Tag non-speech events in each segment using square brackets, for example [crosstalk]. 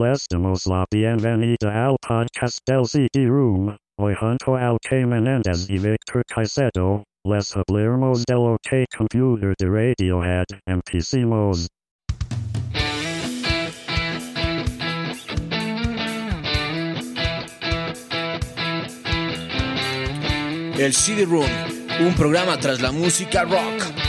Les damos la bienvenida al podcast del CD Room. Hoy junto al K. Menendez y Victor Caicedo, les hablaremos del OK Computer de Radiohead. Empecemos. El CD Room, un programa tras la música rock.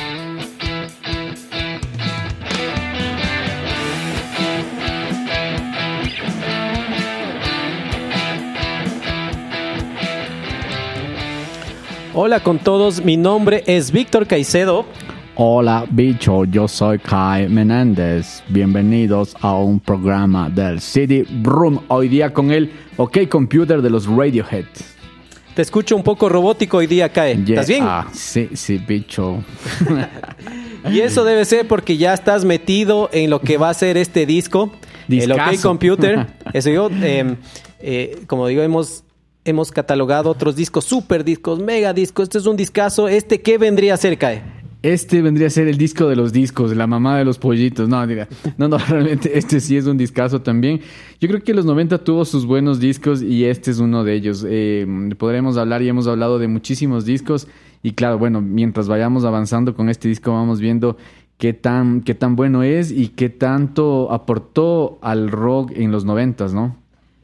Hola con todos, mi nombre es Víctor Caicedo. Hola bicho, yo soy Kai Menéndez. Bienvenidos a un programa del CD Room. Hoy día con el OK Computer de los Radiohead. Te escucho un poco robótico hoy día, Cae. ¿Estás bien? Ah, sí, sí, bicho. [laughs] [laughs] Y eso debe ser porque ya estás metido en lo que va a ser este disco, el OK. Computer. [laughs] Eso yo, eh, eh, como digo, hemos, hemos catalogado otros discos, super discos, mega discos. Este es un discazo. ¿Este qué vendría a ser, Cae? Este vendría a ser el disco de los discos, la mamá de los pollitos. No, diga. No, no, [laughs] realmente este sí es un discazo también. Yo creo que los 90 tuvo sus buenos discos y este es uno de ellos. Eh, podremos hablar y hemos hablado de muchísimos discos. Y claro, bueno, mientras vayamos avanzando con este disco vamos viendo qué tan, qué tan bueno es y qué tanto aportó al rock en los 90, ¿no?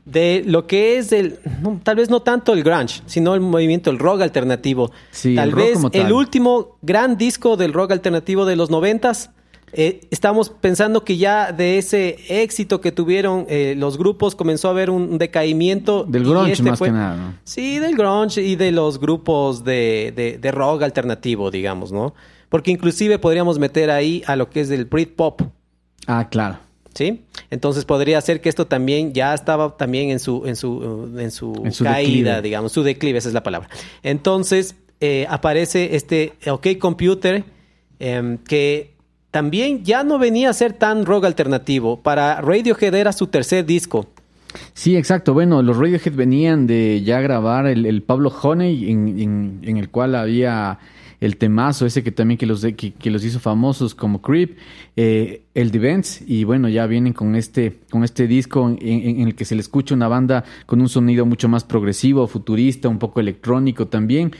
De lo que es el, no, tal vez no tanto el grunge, sino el movimiento, el rock alternativo. Sí, tal el vez como el tal. último gran disco del rock alternativo de los noventas. Eh, estamos pensando que ya de ese éxito que tuvieron eh, los grupos comenzó a haber un decaimiento. Del grunge este más fue- que nada, ¿no? Sí, del grunge y de los grupos de, de- de rock alternativo, digamos, ¿no? Porque inclusive podríamos meter ahí a lo que es el Britpop. Ah, claro. ¿Sí? Entonces podría ser que esto también ya estaba también en su, en su, uh, en su, En su caída, declive. digamos, su declive, esa es la palabra. Entonces eh, aparece este OK Computer em, que también ya no venía a ser tan rock alternativo. Para Radiohead era su tercer disco. Sí, exacto. Bueno, los Radiohead venían de ya grabar el, el Pablo Honey, en, en- en el cual había el temazo ese que también que los, que, los hizo famosos como Creep, eh, el Divents, y bueno, ya vienen con este, con este disco en, el que se le escucha una banda con un sonido mucho más progresivo, futurista, un poco electrónico también.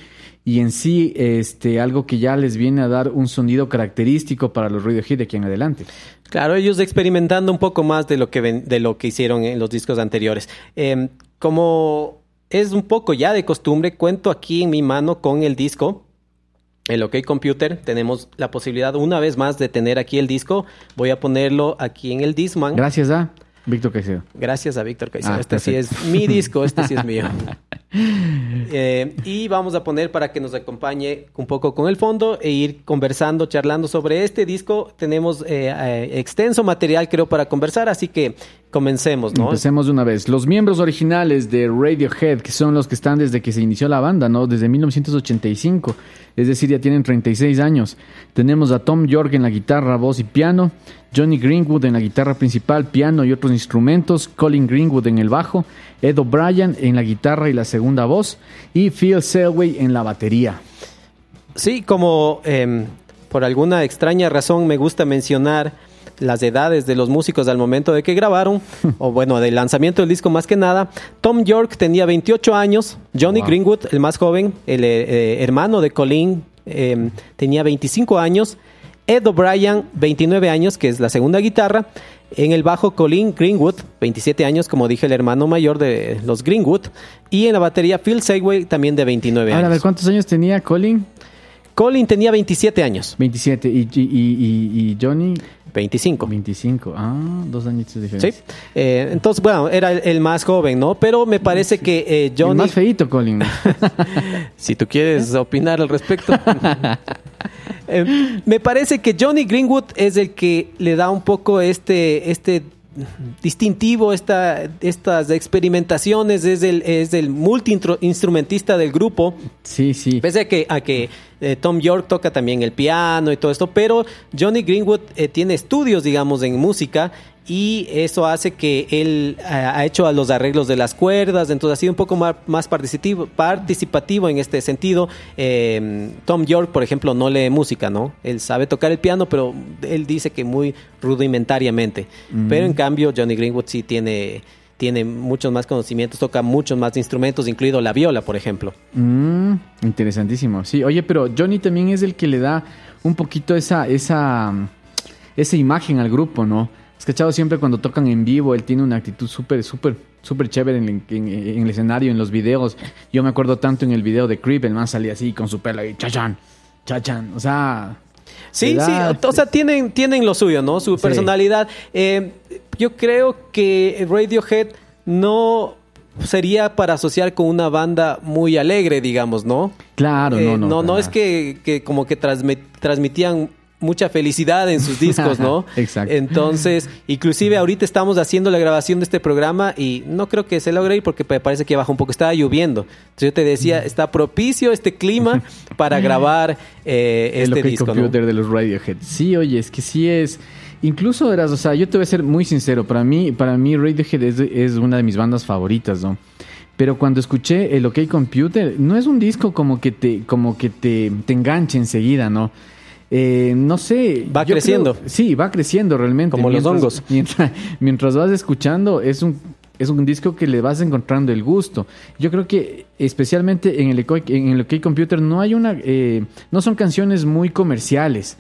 Y en sí, este, algo que ya les viene a dar un sonido característico para los Radiohead de aquí en adelante. Claro, ellos experimentando un poco más de lo que, de lo que hicieron en los discos anteriores. Em, como es un poco ya de costumbre, cuento aquí en mi mano con el disco. El OK Computer, tenemos la posibilidad una vez más de tener aquí el disco. Voy a ponerlo aquí en el Discman. Gracias a Víctor Caicedo. Gracias a Víctor Caicedo. Ah, este sí es mi disco, este sí es mío. [laughs] Eh, y vamos a poner para que nos acompañe un poco con el fondo e ir conversando, charlando sobre este disco. Tenemos eh, eh, extenso material, creo, para conversar, así que comencemos, ¿no? Empecemos de una vez. Los miembros originales de Radiohead, que son los que están desde que se inició la banda, ¿no? Desde 1985. Es decir, ya tienen 36 años. Tenemos a Tom York en la guitarra, voz y piano. Johnny Greenwood en la guitarra principal, piano y otros instrumentos. Colin Greenwood en el bajo. Ed O'Brien en la guitarra y la segunda voz. Y Phil Selway en la batería. Sí, como em, por alguna extraña razón me gusta mencionar las edades de los músicos al momento de que grabaron, [laughs] o bueno, del lanzamiento del disco más que nada. Tom York tenía 28 años, Johnny Wow. Greenwood, el más joven, el eh, eh, hermano de Colin, em, tenía 25 años. Ed O'Brien, 29 años, que es la segunda guitarra. En el bajo, Colin Greenwood, 27 años, como dije, el hermano mayor de los Greenwood. Y en la batería, Phil Segway, también de 29 Ahora, a ver, años. ¿cuántos años tenía Colin? Colin tenía 27 años. 27. ¿Y, y, y, y Johnny? 25. 25. Ah, dos añitos de Sí. Eh, entonces, bueno, era el, el más joven, ¿no? Pero me parece que eh, El Johnny... más feíto, Colin. [laughs] Si tú quieres opinar al respecto. [laughs] Eh, me parece que Johnny Greenwood es el que le da un poco este, este distintivo, esta, estas experimentaciones, es el, es el multi-instrumentista del grupo. sí, sí. Pese a que, a que eh, Tom York toca también el piano y todo esto, pero Johnny Greenwood eh, tiene estudios, digamos, en música y eso hace que él eh, ha hecho a los arreglos de las cuerdas, entonces ha sido un poco más, más participativo, participativo en este sentido. Eh, Tom York, por ejemplo, no lee música, ¿no? Él sabe tocar el piano, pero él dice que muy rudimentariamente. Pero en cambio, Johnny Greenwood sí tiene... Tiene muchos más conocimientos, toca muchos más instrumentos, incluido la viola, por ejemplo. Mm, interesantísimo. Sí, oye, pero Johnny también es el que le da un poquito esa, esa, esa imagen al grupo, ¿no? Has cachado siempre cuando tocan en vivo, él tiene una actitud súper, súper, súper chévere en, en- en el escenario, en los videos. Yo me acuerdo tanto en el video de Creep, el man salía así con su pelo y chachan, chachan. O sea, Sí, da- sí, o sea, tienen, tienen lo suyo, ¿no? Su Sí. personalidad. Eh, yo creo que Radiohead no sería para asociar con una banda muy alegre, digamos, ¿no? claro, Eh, no, no. no, es que, que como que transmi- transmitían mucha felicidad en sus discos, ¿no? [laughs] Exacto. Entonces, inclusive ahorita estamos haciendo la grabación de este programa y no creo que se logre ir porque me parece que baja un poco. Estaba lloviendo. Entonces yo te decía, está propicio este clima [laughs] para grabar eh, el este OK disco, ¿no? Computer de los Radiohead. Sí, oye, es que sí es. Incluso eras, o sea, yo te voy a ser muy sincero. Para mí, para mí Radiohead es, es una de mis bandas favoritas, ¿no? Pero cuando escuché el OK Computer, no es un disco como que te, como que te, te enganche enseguida, ¿no? Eh, no sé. Va creciendo. creo- sí, va creciendo realmente. Como los Mientras- hongos. Mientras, [laughs] mientras vas escuchando, es un, es un disco que le vas encontrando el gusto. Yo creo que especialmente en el, en el OK Computer no hay una... eh, no son canciones muy comerciales,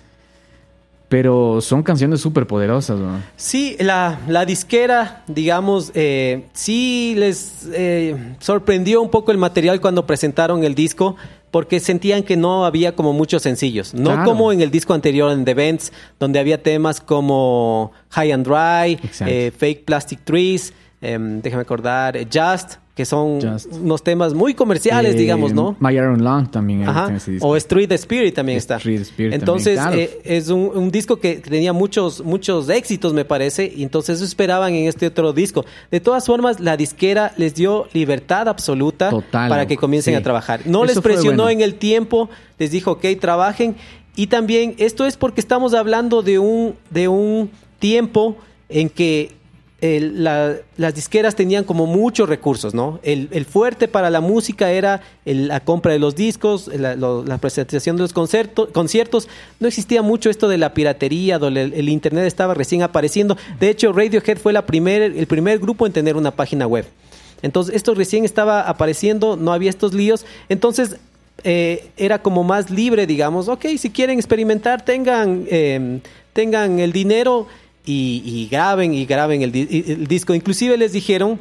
pero son canciones súper poderosas. ¿no? Sí, la, la disquera, digamos, eh, sí les eh, sorprendió un poco el material cuando presentaron el disco, porque sentían que no había como muchos sencillos. No Claro. como en el disco anterior, en The Vents, donde había temas como High and Dry, eh, Fake Plastic Trees, em, déjame acordar, Just, que son Just. unos temas muy comerciales, Eh, digamos, ¿no? My Iron Lung también Ajá. disco. O Street Spirit también está. Street Spirit entonces, también, claro. eh, es un, un disco que tenía muchos, muchos éxitos, me parece, y entonces eso esperaban en este otro disco. De todas formas, la disquera les dio libertad absoluta Total, para que comiencen sí. a trabajar. No Eso les presionó bueno. en el tiempo, les dijo, ok, trabajen. Y también, esto es porque estamos hablando de un, de un tiempo en que las disqueras tenían como muchos recursos, ¿no? El, fuerte para la música era el- la compra de los discos, la, lo- presentación de los conciertos. No existía mucho esto de la piratería, donde el, internet estaba recién apareciendo. De hecho, Radiohead fue el primer grupo en tener una página web. Entonces, esto recién estaba apareciendo, no había estos líos. Entonces, eh, era como más libre, digamos. Ok, si quieren experimentar, tengan, eh, tengan el dinero y, y graben y graben el, di- el disco. Inclusive les dijeron,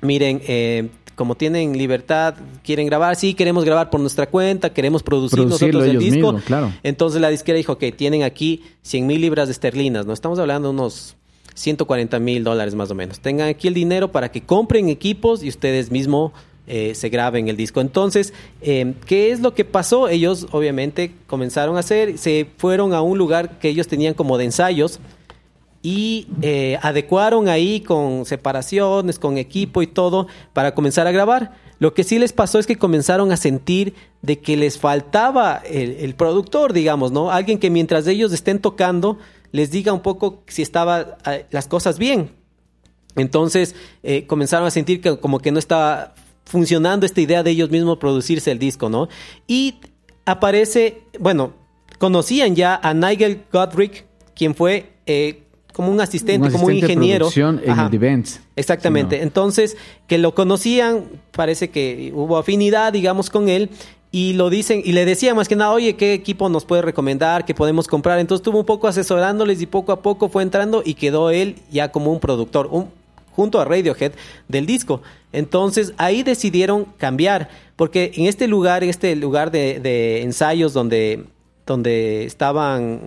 miren, eh, como tienen libertad, quieren grabar, sí, queremos grabar por nuestra cuenta, queremos producir Producirlo nosotros el disco. mismos, claro. Entonces la disquera dijo, ok, tienen aquí 100 mil libras de esterlinas, ¿no? Estamos hablando de unos 140 mil dólares más o menos. Tengan aquí el dinero para que compren equipos y ustedes mismos eh, se graben el disco. Entonces, eh, ¿qué es lo que pasó? Ellos obviamente comenzaron a hacer, se fueron a un lugar que ellos tenían como de ensayos y eh, adecuaron ahí con separaciones, con equipo y todo para comenzar a grabar. Lo que sí les pasó es que comenzaron a sentir de que les faltaba el, productor, digamos, ¿no? Alguien que mientras ellos estén tocando les diga un poco si estaba eh, las cosas bien. Entonces eh, comenzaron a sentir que como que no estaba funcionando esta idea de ellos mismos producirse el disco, ¿no? Y aparece, bueno, conocían ya a Nigel Godric, quien fue eh, como un asistente, Un como un de ingeniero. en Ajá. el Events. Exactamente. Entonces, que lo conocían, parece que hubo afinidad, digamos, con él. y lo dicen y le decían más que nada, oye, ¿qué equipo nos puede recomendar? ¿Qué podemos comprar? Entonces estuvo un poco asesorándoles y poco a poco fue entrando y quedó él ya como un productor, un, junto a Radiohead del disco. Entonces ahí decidieron cambiar, porque en este lugar, este lugar de, de ensayos donde donde estaban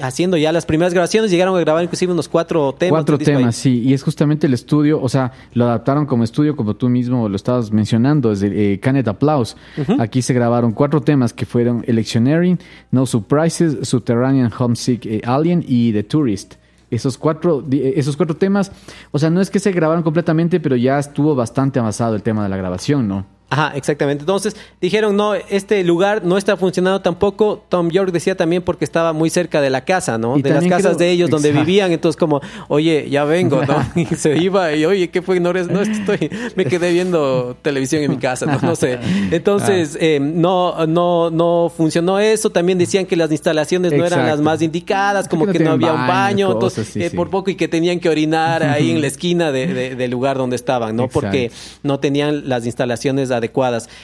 haciendo ya las primeras grabaciones, llegaron a grabar inclusive unos cuatro temas. Cuatro temas, sí, y es justamente el estudio, o sea, lo adaptaron como estudio, como tú mismo lo estabas mencionando, desde eh, Canet Applause. Aquí se grabaron cuatro temas que fueron Electioneering, No Surprises, Subterranean Homesick eh, Alien y The Tourist. Esos cuatro, eh, esos cuatro temas, o sea, no es que se grabaron completamente, pero ya estuvo bastante avanzado el tema de la grabación, ¿no? Ajá, exactamente. Entonces dijeron, no, este lugar no está funcionando tampoco. Tom York decía también porque estaba muy cerca de la casa, ¿no? Y de las casas creo- de ellos donde Exacto. vivían. Entonces como, oye, ya vengo, ¿no? [laughs] Y se iba y, oye, ¿qué fue? No, no estoy, me quedé viendo televisión en mi casa, no, no sé. [laughs] Entonces, eh, no, no, no funcionó eso. También decían que las instalaciones no eran las más indicadas, como Que que, no había un baño, Entonces, sí, eh, sí. por poco y que tenían que orinar ahí en la esquina de- de- del lugar donde estaban, ¿no? Porque no tenían las instalaciones adecuadas.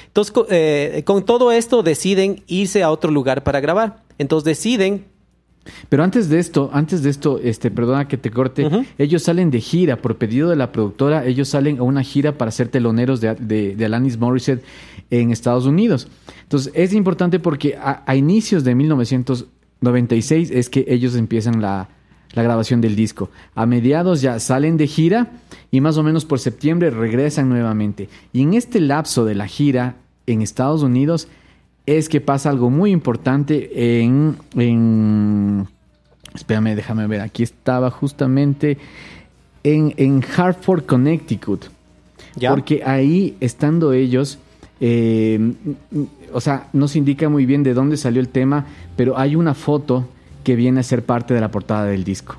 Entonces, co- eh, con todo esto deciden irse a otro lugar para grabar. Entonces deciden, Pero antes de esto, antes de esto, este, perdona que te corte, ellos salen de gira, por pedido de la productora, ellos salen a una gira para ser teloneros de, de, de Alanis Morissette en Estados Unidos. Entonces, es importante porque a, a inicios de 1996 es que ellos empiezan la, la grabación del disco. A mediados ya salen de gira y más o menos por septiembre regresan nuevamente. Y en este lapso de la gira en Estados Unidos es que pasa algo muy importante en, en espérame, déjame ver, aquí estaba justamente en, en Hartford, Connecticut. ¿ya? Porque ahí, estando ellos, eh, o sea, no se indica muy bien de dónde salió el tema, pero hay una foto que viene a ser parte de la portada del disco.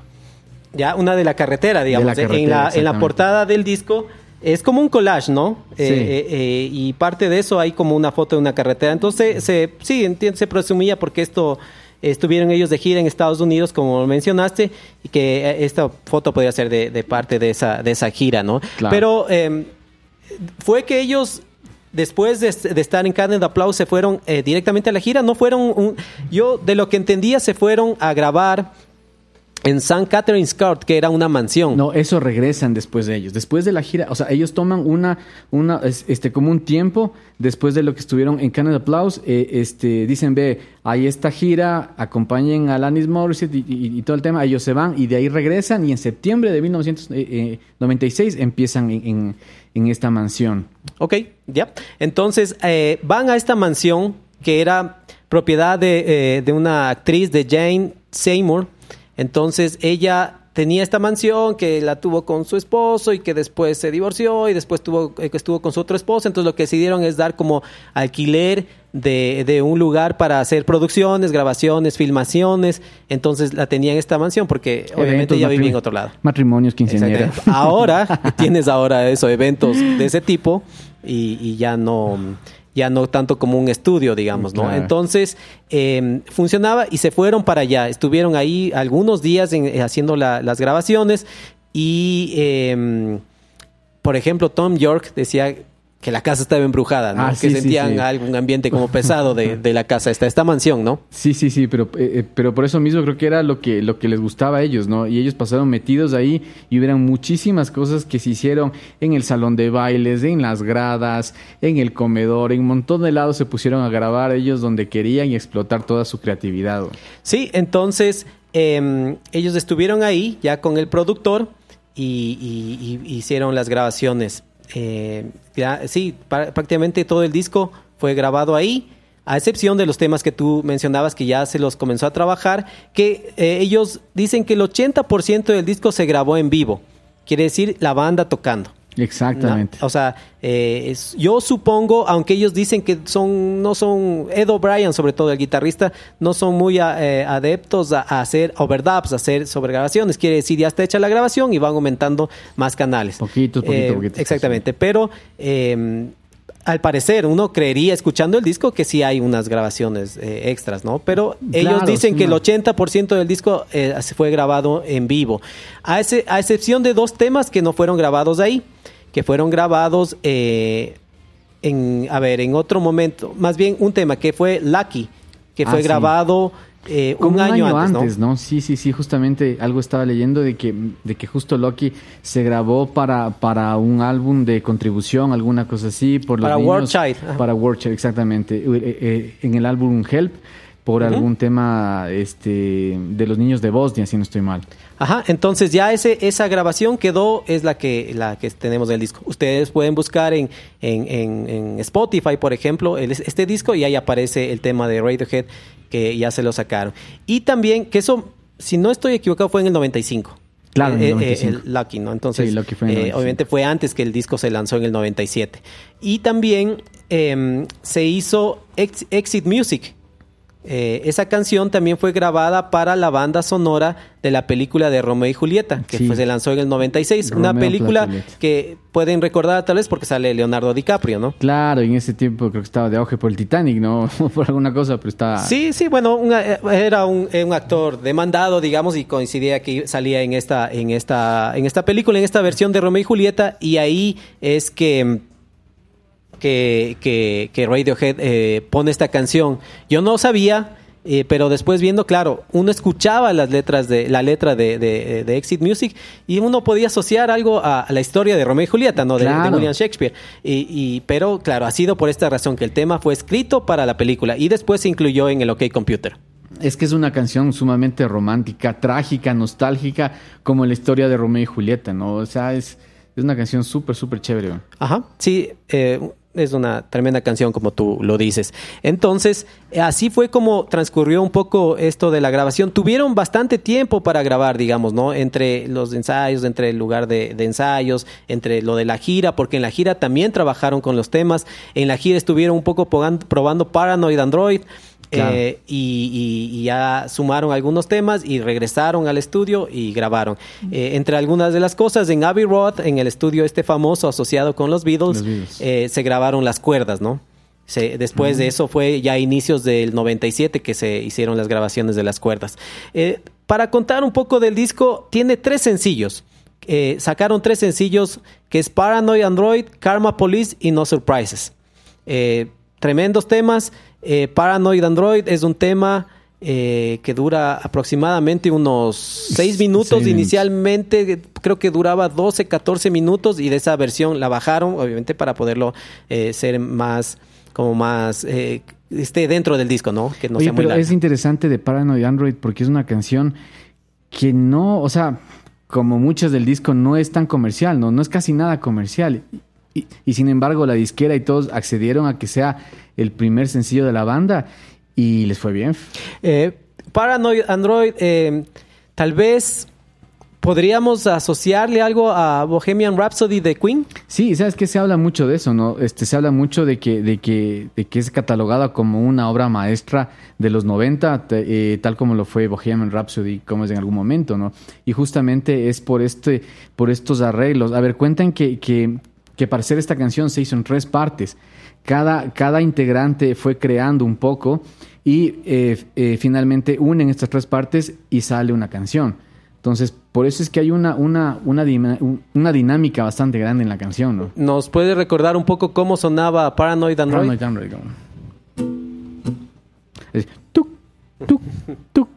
ya una de la carretera, digamos. la En la- en, la, exactamente. portada del disco es como un collage, ¿no? Sí. Eh, eh, eh, y parte de eso hay como una foto de una carretera. Entonces, se, sí, entiendo, se presumía porque esto estuvieron ellos de gira en Estados Unidos, como mencionaste, y que esta foto podría ser de, de parte de esa, de esa gira, ¿no? Claro. Pero eh, fue que ellos después de, de estar en Canada Applause se fueron eh, directamente a la gira, no fueron un, yo de lo que entendía se fueron a grabar en St. Catherine's Court, que era una mansión. No, eso regresan después de ellos. Después de la gira, o sea, ellos toman una, una, es- este, como un tiempo después de lo que estuvieron en Canada Applause, eh, este, dicen, ve, hay esta gira, acompañen a Alanis Morissette y, y- y todo el tema, ellos se van y de ahí regresan y en septiembre de 1996 empiezan en, en- en esta mansión. Ok, ya. Entonces eh, van a esta mansión que era propiedad de, eh, de una actriz de Jane Seymour. Entonces ella tenía esta mansión que la tuvo con su esposo y que después se divorció y después tuvo, eh, estuvo con su otro esposo. Entonces lo que decidieron es dar como alquiler de, de un lugar para hacer producciones, grabaciones, filmaciones. Entonces la tenía en esta mansión porque obviamente ella vivía en otro lado. Matrimonios, quinceañeras. Ahora [laughs] tienes ahora eso, eventos de ese tipo y, y ya no ya no tanto como un estudio, digamos, ¿no? Claro. Entonces eh, funcionaba y se fueron para allá. Estuvieron ahí algunos días en- eh, haciendo la- las grabaciones y, eh, por ejemplo, Tom York decía que la casa estaba embrujada, ¿no? Ah, que sí, sentían sí. algún ambiente como pesado de, de la casa, esta, esta mansión, ¿no? Sí, sí, sí, pero, eh, eh, pero por eso mismo creo que era lo que, lo que les gustaba a ellos, ¿no? Y ellos pasaron metidos ahí y hubieran muchísimas cosas que se hicieron en el salón de bailes, en las gradas, en el comedor, en un montón de lados se pusieron a grabar ellos donde querían y explotar toda su creatividad. Sí, entonces eh, ellos estuvieron ahí ya con el productor y, y- y hicieron las grabaciones. Eh, sí, prácticamente todo el disco fue grabado ahí, a excepción de los temas que tú mencionabas que ya se los comenzó a trabajar, que eh, ellos dicen que el 80% del disco se grabó en vivo, quiere decir la banda tocando. Exactamente. ¿no? O sea, eh, es- yo supongo, aunque ellos dicen que son, no son, Ed O'Brien, sobre todo el guitarrista, no son muy a- eh, adeptos a, a hacer overdubs, a hacer sobregrabaciones. Quiere decir, ya está hecha la grabación y van aumentando más canales. Poquitos, poquito, Eh, poquito. Exactamente, pero eh, al parecer uno creería, escuchando el disco, que sí hay unas grabaciones eh, extras, ¿no? Pero ellos Claro, dicen sí, que el no. 80% del disco eh, se fue grabado en vivo, a, ese- a excepción de dos temas que no fueron grabados ahí, que fueron grabados eh, en, a ver, en otro momento, más bien un tema que fue Lucky, que Ah, fue sí. grabado eh, Como un, año, antes, ¿no? ¿no? Sí, sí, sí, justamente algo estaba leyendo de que, de que justo Loki se grabó para, para un álbum de contribución, alguna cosa así, por los Para niños. World Child. Para World Child, exactamente. Eh, eh, en el álbum Help, por algún tema este, de los niños de Bosnia, si no estoy mal. Ajá, entonces ya ese, esa grabación quedó, es la que, la que tenemos del disco. Ustedes pueden buscar en, en, en- en Spotify, por ejemplo, el- este disco y ahí aparece el tema de Radiohead que ya se lo sacaron. Y también, que eso, si no estoy equivocado, fue en el 95. Claro, en el Eh, eh, 95. el Lucky, ¿no? Entonces, Sí, Lucky fue en el eh, 95. obviamente fue antes que el disco se lanzó en el 97. Y también em, se hizo Ex- Exit Music, eh, esa canción también fue grabada para la banda sonora de la película de Romeo y Julieta, que Sí. se lanzó en el 96. Una Romeo película plus Julieta. que pueden recordar tal vez porque sale Leonardo DiCaprio, ¿no? Claro, y en ese tiempo creo que estaba de auge por el Titanic, ¿no? [laughs] por alguna cosa, pero estaba... Sí, sí, bueno, una- eh, era un, eh, un actor demandado, digamos, y coincidía que salía en esta, en esta, en esta película, en esta versión de Romeo y Julieta, y ahí es que que, que, que Radiohead eh, pone esta canción. Yo no sabía, eh, pero después viendo, claro, uno escuchaba las letras de la letra de, de- de Exit Music y uno podía asociar algo a, a la historia de Romeo y Julieta, ¿no? De. William Shakespeare. Y, y- pero claro, ha sido por esta razón que el tema fue escrito para la película y después se incluyó en el OK Computer. Es que es una canción sumamente romántica, trágica, nostálgica, como la historia de Romeo y Julieta, ¿no? O sea, es, es una canción súper, súper chévere. Ajá, sí, eh, es una tremenda canción como tú lo dices. Entonces, así fue como transcurrió un poco esto de la grabación. Tuvieron bastante tiempo para grabar, digamos, ¿no? Entre los ensayos, entre el lugar de, de ensayos, entre lo de la gira, porque en la gira también trabajaron con los temas. En la gira estuvieron un poco probando Paranoid Android. Claro. eh, y, y- y ya sumaron algunos temas y regresaron al estudio y grabaron. Eh, entre algunas de las cosas, en Abbey Road, en el estudio este famoso asociado con los Beatles, Los Beatles. eh, se grabaron las cuerdas, ¿no? Se- después de eso fue ya a inicios del 97 que se hicieron las grabaciones de las cuerdas. Para contar un poco del disco, tiene tres sencillos. Sacaron tres sencillos que es Paranoid Android, Karma Police y No Surprises. Tremendos temas. Eh, Paranoid Android es un tema eh, que dura aproximadamente unos seis minutos. Seis minutos. Inicialmente creo que duraba 12, 14 minutos y de esa versión la bajaron, obviamente, para poderlo eh, ser más, como más, esté dentro del disco, ¿no? Que no Oye, sea muy pero larga. es interesante de Paranoid Android porque es una canción que no, o sea, como muchas del disco, no es tan comercial, ¿no? No es casi nada comercial. Y, y sin embargo, la disquera y todos accedieron a que sea el primer sencillo de la banda y les fue bien. Eh, Paranoid Android, eh, tal vez podríamos asociarle algo a Bohemian Rhapsody de Queen. Sí, sabes que se habla mucho de eso, ¿no? Este, se habla mucho de que, de que, de que es catalogada como una obra maestra de los 90, te- eh, tal como lo fue Bohemian Rhapsody, como es en algún momento, ¿no? Y justamente es por este, por estos arreglos. A ver, cuentan que, que, que para hacer esta canción se hizo en tres partes. Cada, cada integrante fue creando un poco y eh, eh, finalmente unen estas tres partes y sale una canción. Entonces, por eso es que hay una, una, una, una dinámica bastante grande en la canción, ¿no? ¿Nos puede recordar un poco cómo sonaba Paranoid Android? Paranoid Android, Es tuc, tuc, tuc,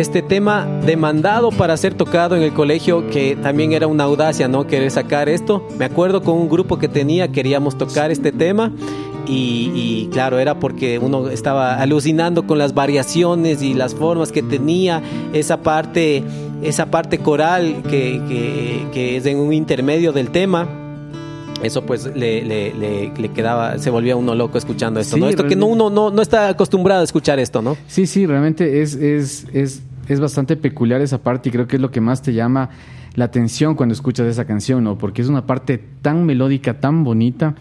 Este tema demandado para ser tocado en el colegio, que también era una audacia, ¿no? Querer sacar esto. Me acuerdo con un grupo que tenía, queríamos tocar este tema. Y, y claro, era porque uno estaba alucinando con las variaciones y las formas que tenía esa parte, esa parte coral que, que- que es en un intermedio del tema. Eso pues le, le- le- le quedaba, se volvía uno loco escuchando esto, Sí, ¿no? Esto que no, realmente. uno no, no está acostumbrado a escuchar esto, ¿no? Sí, sí, realmente es, es, es, es bastante peculiar esa parte y creo que es lo que más te llama la atención cuando escuchas esa canción, ¿no? Porque es una parte tan melódica, tan bonita,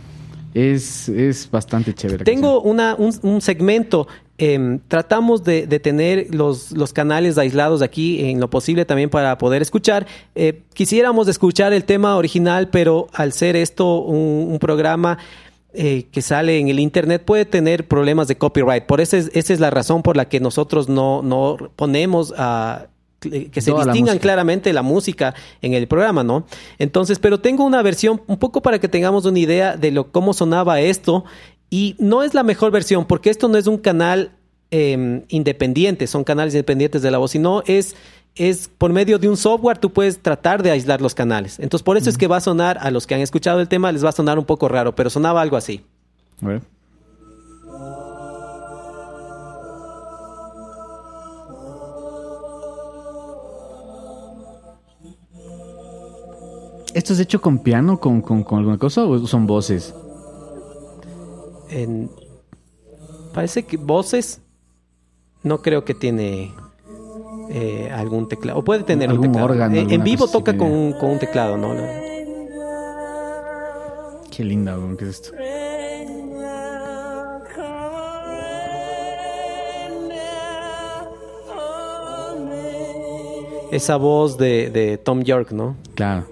es, es bastante chévere. Tengo una, un, un segmento. em, tratamos de, de tener los, los canales aislados aquí en lo posible también para poder escuchar. Eh, quisiéramos escuchar el tema original, pero al ser esto un, un programa eh, que sale en el internet puede tener problemas de copyright. Por eso es, esa es la razón por la que nosotros no, no ponemos a que se Toda distingan claramente la música en el programa, ¿no? Entonces, pero tengo una versión un poco para que tengamos una idea de lo cómo sonaba esto y no es la mejor versión porque esto no es un canal eh, independiente, son canales independientes de la voz, sino es es por medio de un software tú puedes tratar de aislar los canales. Entonces, por eso es que va a sonar a los que han escuchado el tema les va a sonar un poco raro, pero sonaba algo así. A ver. ¿Esto es hecho con piano, con, con, con alguna cosa o son voces? En- parece que voces no creo que tiene eh, algún teclado o puede tener un teclado órgano, Eh, en vivo toca con, con un teclado no Qué linda, ¿qué es esto? esa voz de, de Tom York no Claro.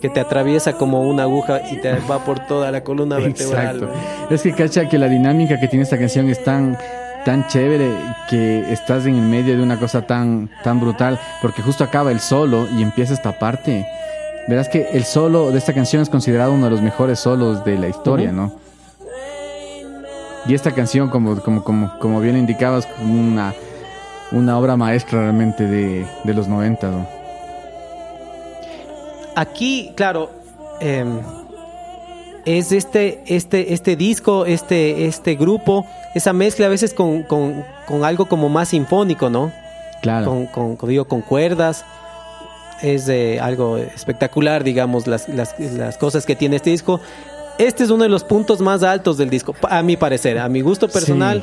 que te atraviesa como una aguja y te va por toda la columna vertebral Exacto. Es que cacha que la dinámica que tiene esta canción es tan tan chévere que estás en el medio de una cosa tan tan brutal porque justo acaba el solo y empieza esta parte. Verás que el solo de esta canción es considerado uno de los mejores solos de la historia, ¿no? Y esta canción, como, como, como, como bien indicabas, como una, una obra maestra realmente de, de los 90, ¿no? Aquí, claro, eh, es este, este, este disco, este, este grupo, esa mezcla a veces con, con, con algo como más sinfónico, ¿no? Claro. Con, con, con- digo, con cuerdas. Es eh, algo espectacular, digamos, las, las, las cosas que tiene este disco. Este es uno de los puntos más altos del disco, a mi parecer, a mi gusto personal.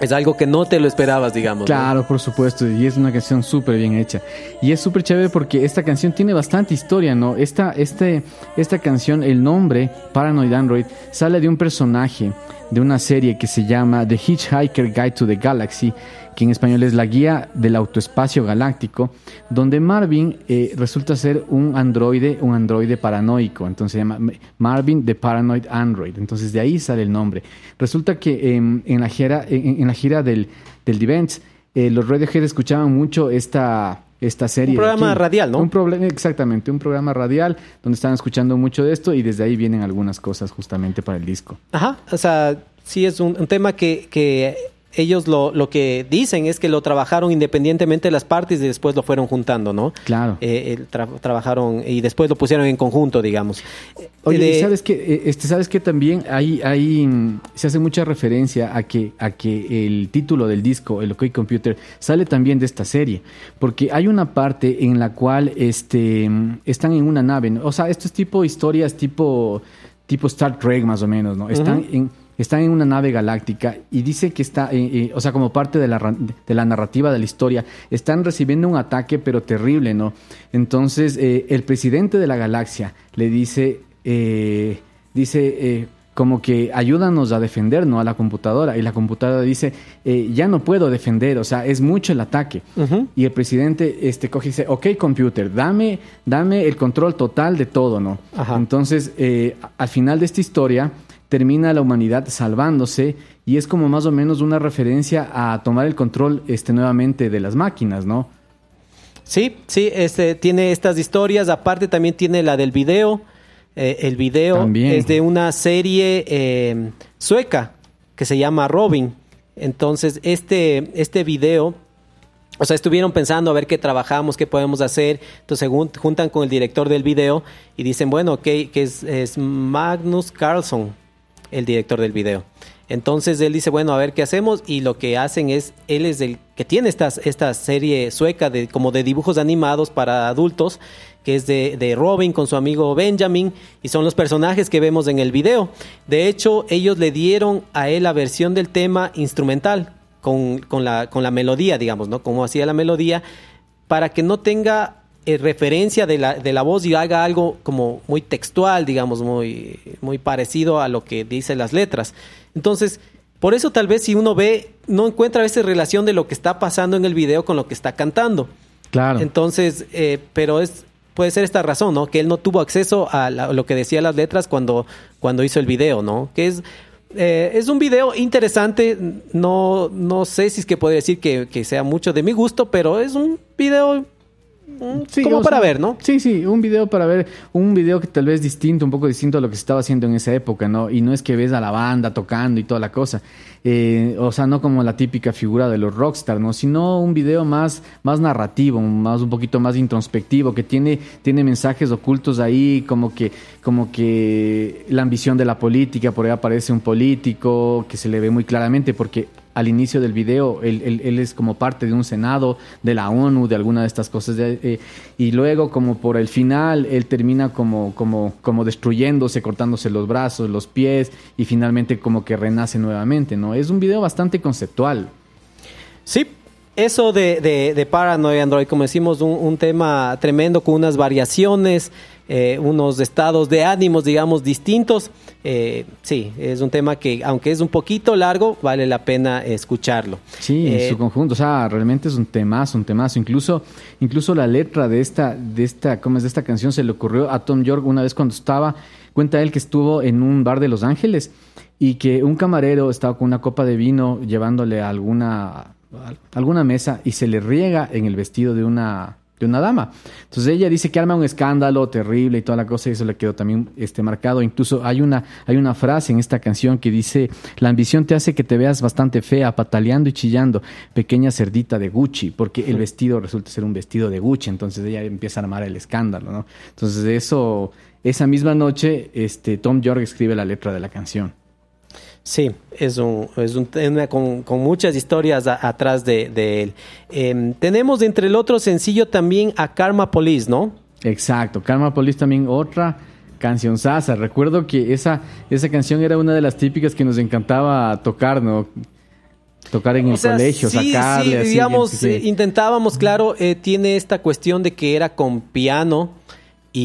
Es algo que no te lo esperabas, digamos. Claro, por supuesto, y es una canción súper bien hecha. Y es súper chévere porque esta canción tiene bastante historia, ¿no? Esta, este, esta canción, el nombre, Paranoid Android, sale de un personaje de una serie que se llama The Hitchhiker Guide to the Galaxy, que en español es la guía del autoespacio galáctico, donde Marvin eh, resulta ser un androide, un androide paranoico, entonces se llama Marvin the Paranoid Android, entonces de ahí sale el nombre. Resulta que em, en la gira, en, en la gira del, del Divents, eh, los Radiohead escuchaban mucho esta, esta serie. Un programa radial, ¿no? Un problema, exactamente, un programa radial donde estaban escuchando mucho de esto y desde ahí vienen algunas cosas justamente para el disco. Ajá, o sea, sí es un, un tema que, que ellos lo, lo que dicen es que lo trabajaron independientemente de las partes y después lo fueron juntando, ¿no? Claro. Eh, el tra- trabajaron y después lo pusieron en conjunto, digamos. Oye, De- y sabes que este, sabes que también hay, hay se hace mucha referencia a que, a que el título del disco, el OK Computer, sale también de esta serie, porque hay una parte en la cual este están en una nave, ¿no? o sea, esto es tipo historias tipo tipo Star Trek más o menos, ¿no? Están en están en una nave galáctica y dice que está, eh, eh, o sea, como parte de la, de la narrativa de la historia, están recibiendo un ataque pero terrible, ¿no? Entonces, eh, el presidente de la galaxia le dice, eh, dice, eh, como que ayúdanos a defendernos a la computadora. Y la computadora dice, eh, ya no puedo defender, o sea, es mucho el ataque. Y el presidente este, coge y dice, ok, computer, dame, dame el control total de todo, ¿no? Ajá. Entonces, eh, al final de esta historia, termina la humanidad salvándose y es como más o menos una referencia a tomar el control este, nuevamente de las máquinas, ¿no? Sí, sí, este, tiene estas historias. Aparte también tiene la del video. Eh, el video También. es de una serie eh, sueca que se llama Robin. Entonces, este, este video, o sea, estuvieron pensando a ver qué trabajamos, qué podemos hacer. Entonces, jun- juntan con el director del video y dicen, bueno, ok, que es, es Magnus Carlson, el director del video. Entonces él dice, bueno, a ver qué hacemos. Y lo que hacen es, él es el que tiene esta, esta serie sueca de, como de dibujos animados para adultos, que es de, de Robin con su amigo Benjamin, y son los personajes que vemos en el video. De hecho, ellos le dieron a él la versión del tema instrumental, con, con la, con la melodía, digamos, ¿no? Como hacía la melodía, para que no tenga eh, referencia de la, de la voz y haga algo como muy textual, digamos, muy, muy parecido a lo que dicen las letras. Entonces, por eso tal vez si uno ve, no encuentra a veces relación de lo que está pasando en el video con lo que está cantando. Claro. Entonces, eh, pero es puede ser esta razón, ¿no? Que él no tuvo acceso a la- lo que decía las letras cuando, cuando hizo el video, ¿no? Que es, eh, es un video interesante, no, no sé si es que puede decir que, que sea mucho de mi gusto, pero es un video Sí, como para sea, ver, ¿no? Sí, sí, un video para ver, un video que tal vez distinto, un poco distinto a lo que se estaba haciendo en esa época, ¿no? Y no es que ves a la banda tocando y toda la cosa. Eh, o sea, no como la típica figura de los rockstar, ¿no? Sino un video más, más narrativo, más un poquito más introspectivo, que tiene, tiene mensajes ocultos ahí, como que, como que la ambición de la política, por ahí aparece un político que se le ve muy claramente, porque al inicio del video, él, él- él es como parte de un senado, de la ONU, de alguna de estas cosas, eh, y luego como por el final, él termina como, como, como destruyéndose, cortándose los brazos, los pies, y finalmente como que renace nuevamente, ¿no? Es un video bastante conceptual. Sí, eso de, de, de Android, como decimos, un tema tremendo con unas variaciones, eh, unos estados de ánimos, digamos, distintos. Eh, sí, es un tema que, aunque es un poquito largo, vale la pena escucharlo. Sí, Eh, en su conjunto, o sea, realmente es un temazo, un temazo. Incluso, incluso la letra de esta, de esta, ¿cómo es? de esta canción se le ocurrió a Tom York una vez cuando estaba, cuenta él que estuvo en un bar de Los Ángeles y que un camarero estaba con una copa de vino llevándole a alguna, a alguna mesa y se le riega en el vestido de una de una dama. Entonces ella dice que arma un escándalo terrible y toda la cosa y eso le quedó también este marcado. Incluso hay una hay una frase en esta canción que dice, "La ambición te hace que te veas bastante fea, pataleando y chillando, pequeña cerdita de Gucci", porque el vestido resulta ser un vestido de Gucci, entonces ella empieza a armar el escándalo, ¿no? Entonces eso esa misma noche este Tom York escribe la letra de la canción. Sí, es un, es un tema con, con muchas historias a- atrás de, de él. Em, tenemos entre el otro sencillo también a Karma Police, ¿no? Exacto, Karma Police también otra canción sasa. Recuerdo que esa, esa canción era una de las típicas que nos encantaba tocar, ¿no? Tocar en O el sea, colegio, sí, sacarle sí, así. digamos, sí, sí. eh, intentábamos, claro, eh, tiene esta cuestión de que era con piano y,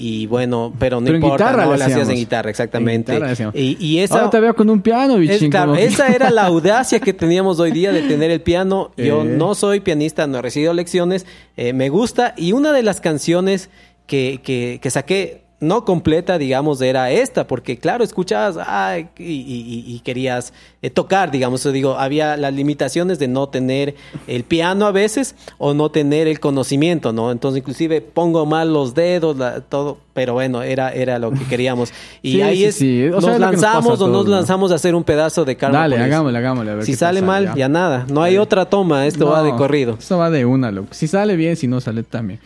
y- y bueno, pero no Pero importa, guitarra no la hacías en guitarra, exactamente. En guitarra y, y esa, Ahora te veo con un piano, es- claro, como esa era la audacia que teníamos hoy día de tener el piano. [laughs] Yo Eh. no soy pianista, no he recibido lecciones, eh, me gusta. Y una de las canciones que, que, que saqué, no completa, digamos, era esta, porque claro, escuchabas ay, y, y- y- y querías eh, tocar, digamos, yo digo, había las limitaciones de no tener el piano a veces o no tener el conocimiento, ¿no? Entonces, inclusive pongo mal los dedos, la- todo, pero bueno, era, era lo que queríamos. [laughs] Y Sí, ahí sí, es, sí. O nos sea, lanzamos o nos ¿no? lanzamos a hacer un pedazo de Karma Dale, hagámosle, hagámosle. A ver Si sale mal, ya nada. No hay otra toma. Esto va de corrido. Esto va de una, loco. Si sale bien, si no sale también.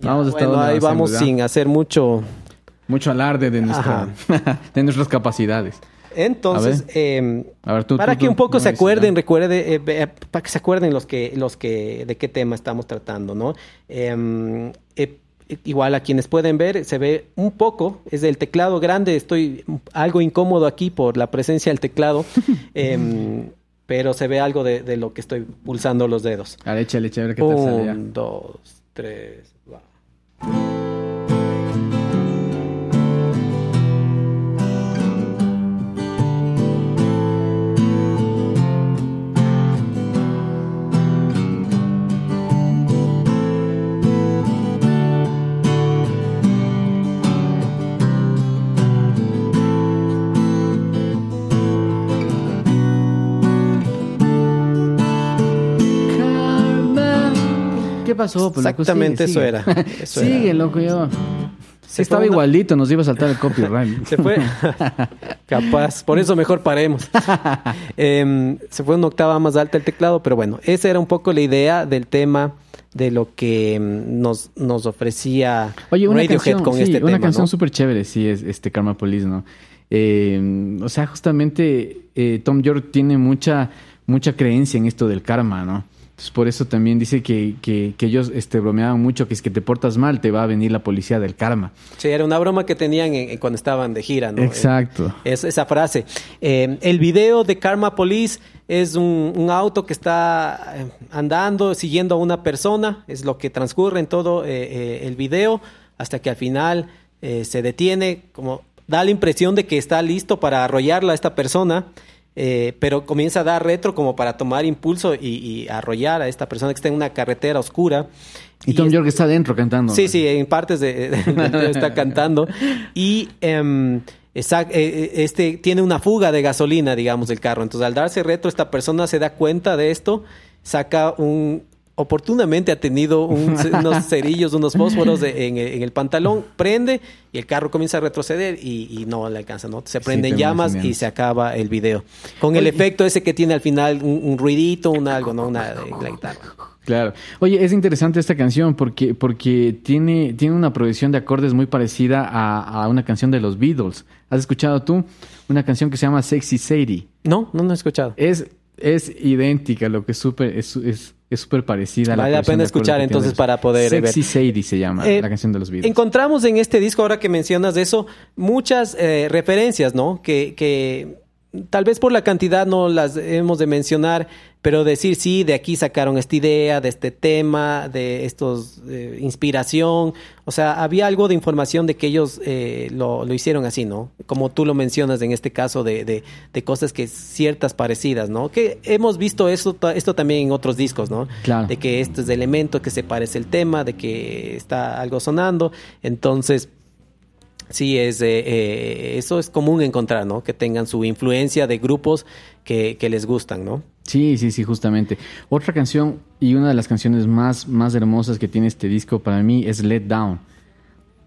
Vamos a estar bueno, ahí vamos sin hacer mucho. Mucho alarde de, nuestra, [laughs] de nuestras capacidades. Entonces, ver. eh, ver, tú- para tú- que tú- un poco se acuerden, recuerde, eh, ve- para que se acuerden los que, los que, de qué tema estamos tratando, ¿no? Eh, eh, igual a quienes pueden ver, se ve un poco, es del teclado grande, estoy algo incómodo aquí por la presencia del teclado, [laughs] eh, pero se ve algo de, de lo que estoy pulsando los dedos. A ver, échale, échale, a ver qué tal sale ya. Un, dos, tres, va. Pasó? Pues, loco? Exactamente Sigue, eso sigue. era, [laughs] eso sigue, era. loco, yo. Se Estaba una- igualito, nos iba a saltar el copyright. Se fue. [laughs] Capaz. Por eso mejor paremos. [laughs] Em, se fue una octava más alta el teclado, pero bueno, esa era un poco la idea del tema de lo que em, nos, nos ofrecía Oye, una Radiohead canción, con sí, este una tema. canción ¿no? súper chévere, sí, es este Karma Police, ¿no? Eh, o sea, justamente eh, Tom York tiene mucha, mucha creencia en esto del karma, ¿no? Entonces, por eso también dice que, que, que ellos este, bromeaban mucho, que es que te portas mal, te va a venir la policía del karma. Sí, era una broma que tenían en- en cuando estaban de gira, ¿no? Exacto. Es esa frase. Eh, el video de Karma Police es un, un auto que está eh, andando, siguiendo a una persona. Es lo que transcurre en todo eh, eh, el video hasta que al final eh, se detiene. Como da la impresión de que está listo para arrollarla a esta persona. Eh, pero comienza a dar retro como para tomar impulso y, y arrollar a esta persona que está en una carretera oscura. Y Tom es- York está adentro cantando. Sí, sí, en partes de, de- de- está cantando. [laughs] Y em, eh, eh, este tiene una fuga de gasolina, digamos, del carro. Entonces, al darse retro, esta persona se da cuenta de esto, saca un. Oportunamente ha tenido un- [laughs] unos cerillos, unos fósforos de- en, el- en el pantalón, prende y el carro comienza a retroceder y, y no le alcanza, ¿no? Se prenden llamas y se acaba el video. Con el efecto ese que tiene al final un, un ruidito, un algo, ¿no? Una la guitarra. Claro. Oye, es interesante esta canción porque, porque tiene, tiene una progresión de acordes muy parecida a, a una canción de los Beatles. ¿Has escuchado tú una canción que se llama Sexy Sadie? No, no, no he escuchado. Es, es idéntica, lo que es súper es, es, es súper parecida a la Vale la pena escuchar, entonces, para poder ver. Sexy Sadie se llama Eh, la canción de los Beatles. Encontramos en este disco, ahora que mencionas eso, muchas eh, referencias, ¿no? Que, que tal vez por la cantidad no las hemos de mencionar, pero decir sí, de aquí sacaron esta idea, de este tema, de estos eh, inspiración. O sea, había algo de información de que ellos eh, lo, lo hicieron así, ¿no? Como tú lo mencionas en este caso de, de, de cosas que ciertas parecidas, ¿no? Que hemos visto eso, ta- esto también en otros discos, ¿no? Claro. De que este es el elemento que se parece el tema, de que está algo sonando. Entonces, sí, es, eh, eh, eso es común encontrar, ¿no? Que tengan su influencia de grupos que, que les gustan, ¿no? Sí, sí, sí, justamente. Otra canción y una de las canciones más, más hermosas que tiene este disco para mí es Let Down.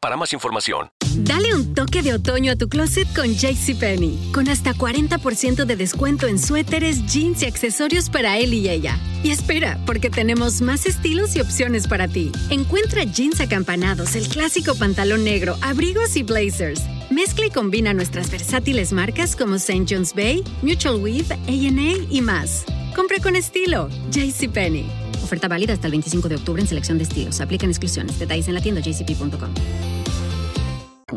para más información. Dale un toque de otoño a tu closet con JCPenney, con hasta 40% de descuento en suéteres, jeans y accesorios para él y ella. Y espera, porque tenemos más estilos y opciones para ti. Encuentra jeans acampanados, el clásico pantalón negro, abrigos y blazers. Mezcla y combina nuestras versátiles marcas como St. John's Bay, Mutual Weave, A&A y más. Compra con estilo. JCPenney. Oferta válida hasta el 25 de octubre en selección de estilos. Aplican exclusiones. Detalles en la tienda jcp.com.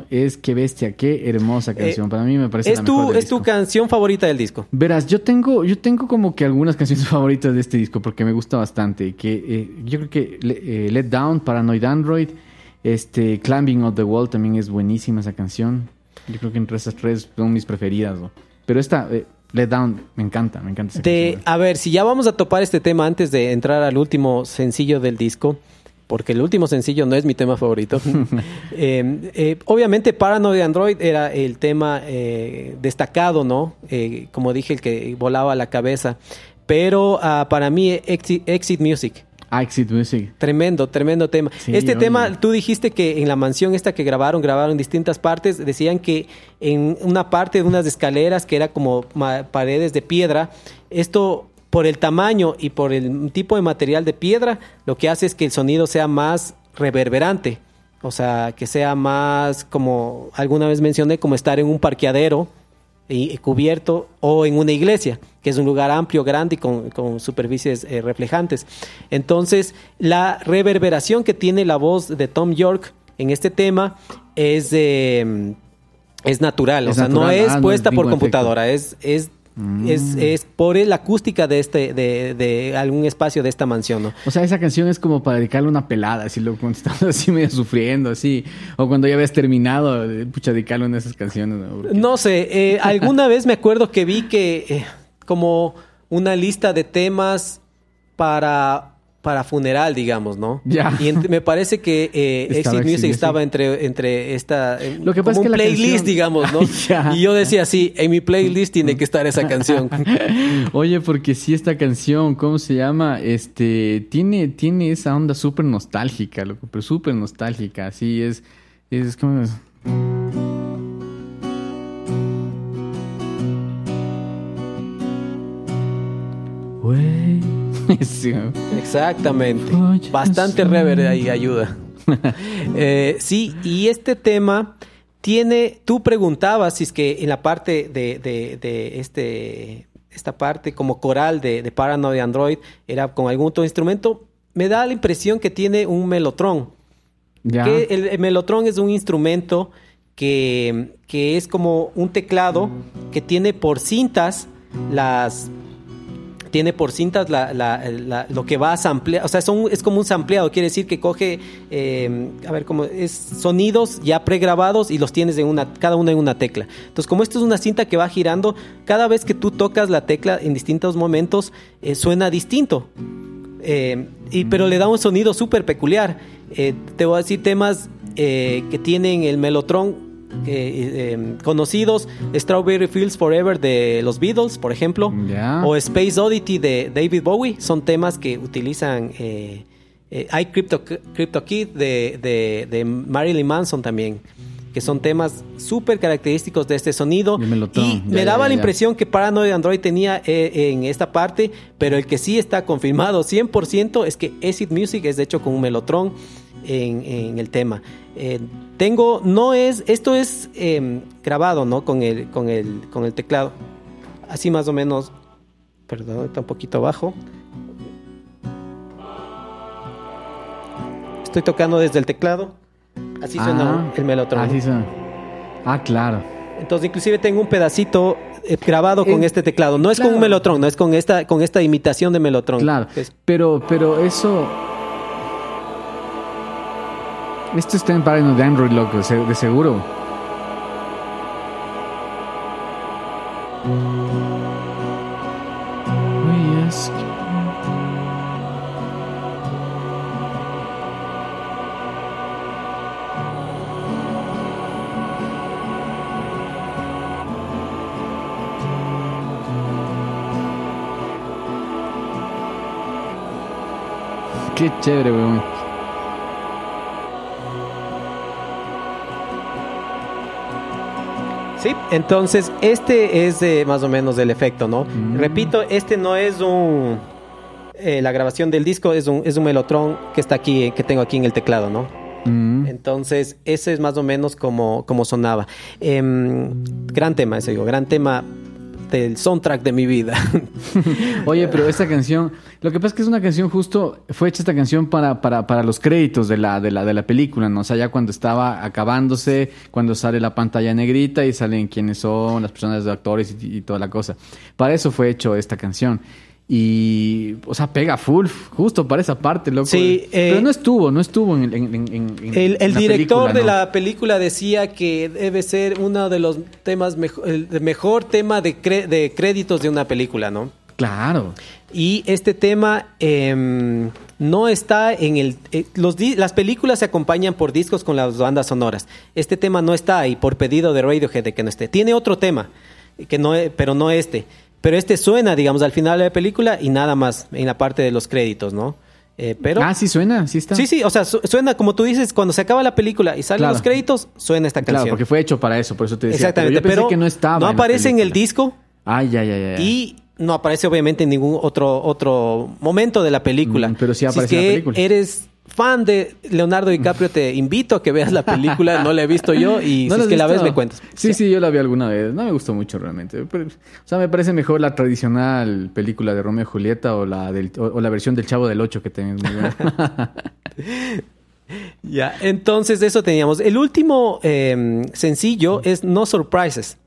Es que bestia, qué hermosa canción. para mí me parece Es la mejor tu, del es tu canción favorita del disco. Verás, yo tengo, yo tengo como que algunas canciones [laughs] favoritas de este disco porque me gusta bastante. Que eh, yo creo que eh, Let Down, Paranoid Android, este Climbing of the Wall también es buenísima esa canción. Yo creo que entre esas tres son mis preferidas. ¿no? Pero esta, eh, Let Down, me encanta, me encanta De, a ver, si ya vamos a topar este tema antes de entrar al último sencillo del disco, porque el último sencillo no es mi tema favorito. [laughs] Eh, eh, obviamente, Paranoid Android era el tema eh, destacado, ¿no? Eh, como dije, el que volaba la cabeza. Pero ah, para mí, Exit, Exit Music. Ah, Exit Music. Tremendo, tremendo tema. Sí, este tema, tú dijiste que en la mansión esta que grabaron, grabaron en distintas partes, decían que en una parte de unas escaleras que era como paredes de piedra, esto por el tamaño y por el tipo de material de piedra, lo que hace es que el sonido sea más reverberante. O sea, que sea más como alguna vez mencioné, como estar en un parqueadero y, cubierto o en una iglesia, que es un lugar amplio, grande y con, con superficies eh, reflejantes. Entonces, la reverberación que tiene la voz de Tom York en este tema es, eh, es natural, o sea, no natural. es Ah, no es puesta por computadora, es, es, es, es por la acústica de, este, de, de algún espacio de esta mansión, ¿no? O sea, esa canción es como para dedicarle una pelada, así lo cuando [laughs] estás así medio sufriendo, así. O cuando ya habías terminado, eh, pucha, dedicarle una de esas canciones. ¿no? Porque- No sé, eh, [laughs] alguna vez me acuerdo que vi que eh, como una lista de temas para, para funeral, digamos, ¿no? Ya. Y me parece que eh, Exit Music estaba entre, entre esta... eh, Lo que como pasa es que un la playlist, canción- digamos, ¿no? [laughs] Ya. Y yo decía, sí, en mi playlist tiene que estar esa canción. [laughs] Oye, porque sí esta canción, ¿cómo se llama? Este, tiene, tiene esa onda súper nostálgica, loco, pero súper nostálgica, así es, es como... Güey. Exactamente. Bastante eso. reverb ahí ayuda. [laughs] Eh, sí, y este tema tiene, tú preguntabas si es que en la parte de, de, de este, esta parte como coral de, de Paranoid Android era con algún otro instrumento, me da la impresión que tiene un. Ya. Que el, el melotron es un instrumento que, que es como un teclado que tiene por cintas las tiene por cintas la, la- la- lo que va a samplear, o sea, son- es como un sampleado, quiere decir que coge, eh, a ver, como es sonidos ya pregrabados y los tienes en una, cada uno en una tecla. Entonces, como esto es una cinta que va girando, cada vez que tú tocas la tecla en distintos momentos, eh, suena distinto. Eh, y, pero le da un sonido súper peculiar. Te voy a decir temas que tienen el melotron eh, eh, conocidos, Strawberry Fields Forever de los Beatles, por ejemplo, o Space Oddity de David Bowie, son temas que utilizan eh, eh, I Crypto, Crypto Kid de, de- de Marilyn Manson también, que son temas súper característicos de este sonido. Y melotron, Y ya, me daba ya, la impresión que Paranoid Android tenía eh, en esta parte, pero el que sí está confirmado 100% es que Acid Music es de hecho con un melotron en, en el tema. Eh, tengo, no es, esto es eh, grabado, ¿no? Con el, con el, con el teclado. Así más o menos, perdón, está un poquito abajo. Estoy tocando desde el teclado. Así suena Ah, el melotron. Así suena. Ah, claro. Entonces, inclusive tengo un pedacito eh, grabado con En- este teclado. No es con claro. un melotron, no es con esta, con esta imitación de melotron. Claro. Es- Pero, pero eso. Esto está en Paranoid Android, loco, de seguro. Qué chévere, entonces este es eh, más o menos el efecto, ¿no? Mm. Repito, este no es un... eh, la grabación del disco es un, es un melotron que está aquí, que tengo aquí en el teclado, ¿no? Mm. Entonces, ese es más o menos como, como sonaba. Em, gran tema, ese digo, gran tema del soundtrack de mi vida. [laughs] Oye, pero esta canción, lo que pasa es que es una canción justo, fue hecha esta canción para, para, para los créditos de la, de, la, de la película, ¿no? O sea, ya cuando estaba acabándose, cuando sale la pantalla negrita y salen quiénes son, las personas de actores y, y toda la cosa. Para eso fue hecho esta canción. Y, o sea, pega full, justo para esa parte, loco. Sí, eh, pero no estuvo, no estuvo en, en, en- en- El, el director película, de ¿no? la película decía que debe ser uno de los temas, mejo- el mejor tema de, cre- de créditos de una película, ¿no? Claro. Y este tema em, no está en el... eh, los las películas se acompañan por discos con las bandas sonoras. Este tema no está ahí por pedido de Radiohead de que no esté. Tiene otro tema, que no, e- pero no este. Pero este suena, digamos, al final de la película y nada más en la parte de los créditos, ¿no? Eh, pero... ah, sí suena, sí está. Sí, sí, o sea, su- suena como tú dices, cuando se acaba la película y salen Claro. los créditos, suena esta Claro, canción. porque fue hecho para eso, por eso te decía. Exactamente, pero yo pensé pero que no estaba. no en aparece en el disco Ay, ya, ya, ya. y no aparece obviamente en ningún otro otro momento de la película. Mm, pero sí si es aparece en la película. eres fan de Leonardo DiCaprio, te invito a que veas la película. No la he visto yo y [laughs] ¿No si es que la ves me cuentas. Sí, sí, yo la vi alguna vez. No me gustó mucho realmente. Pero, o sea, me parece mejor la tradicional película de Romeo y Julieta o la del, o, o la versión del Chavo del Ocho que tenés muy buena. Ya, entonces eso teníamos. El último eh, sencillo es No Surprises.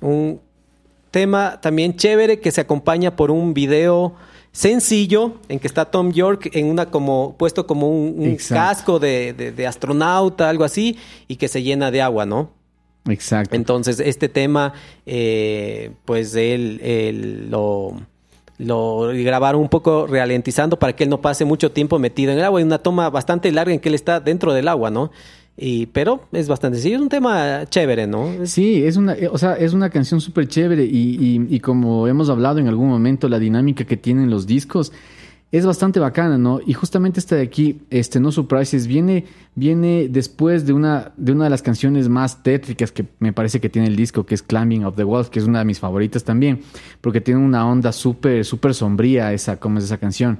Un tema también chévere que se acompaña por un video sencillo en que está Tom York en una como puesto como un, casco de, de- de astronauta, algo así, y que se llena de agua, ¿no? Exacto. Entonces, este tema, eh, pues él, él lo, lo grabaron un poco ralentizando para que él no pase mucho tiempo metido en el agua. Y una toma bastante larga en que él está dentro del agua, ¿no? Y, pero es bastante sencillo, es un tema chévere, ¿no? Sí, es una, eh, o sea, es una canción súper chévere y, y- y como hemos hablado en algún momento, la dinámica que tienen los discos es bastante bacana, ¿no? Y justamente esta de aquí, este No Surprises, viene, viene después de una, de una de las canciones más tétricas que me parece que tiene el disco, que es Climbing of the Walls, que es una de mis favoritas también, porque tiene una onda súper, súper sombría esa, como es esa canción.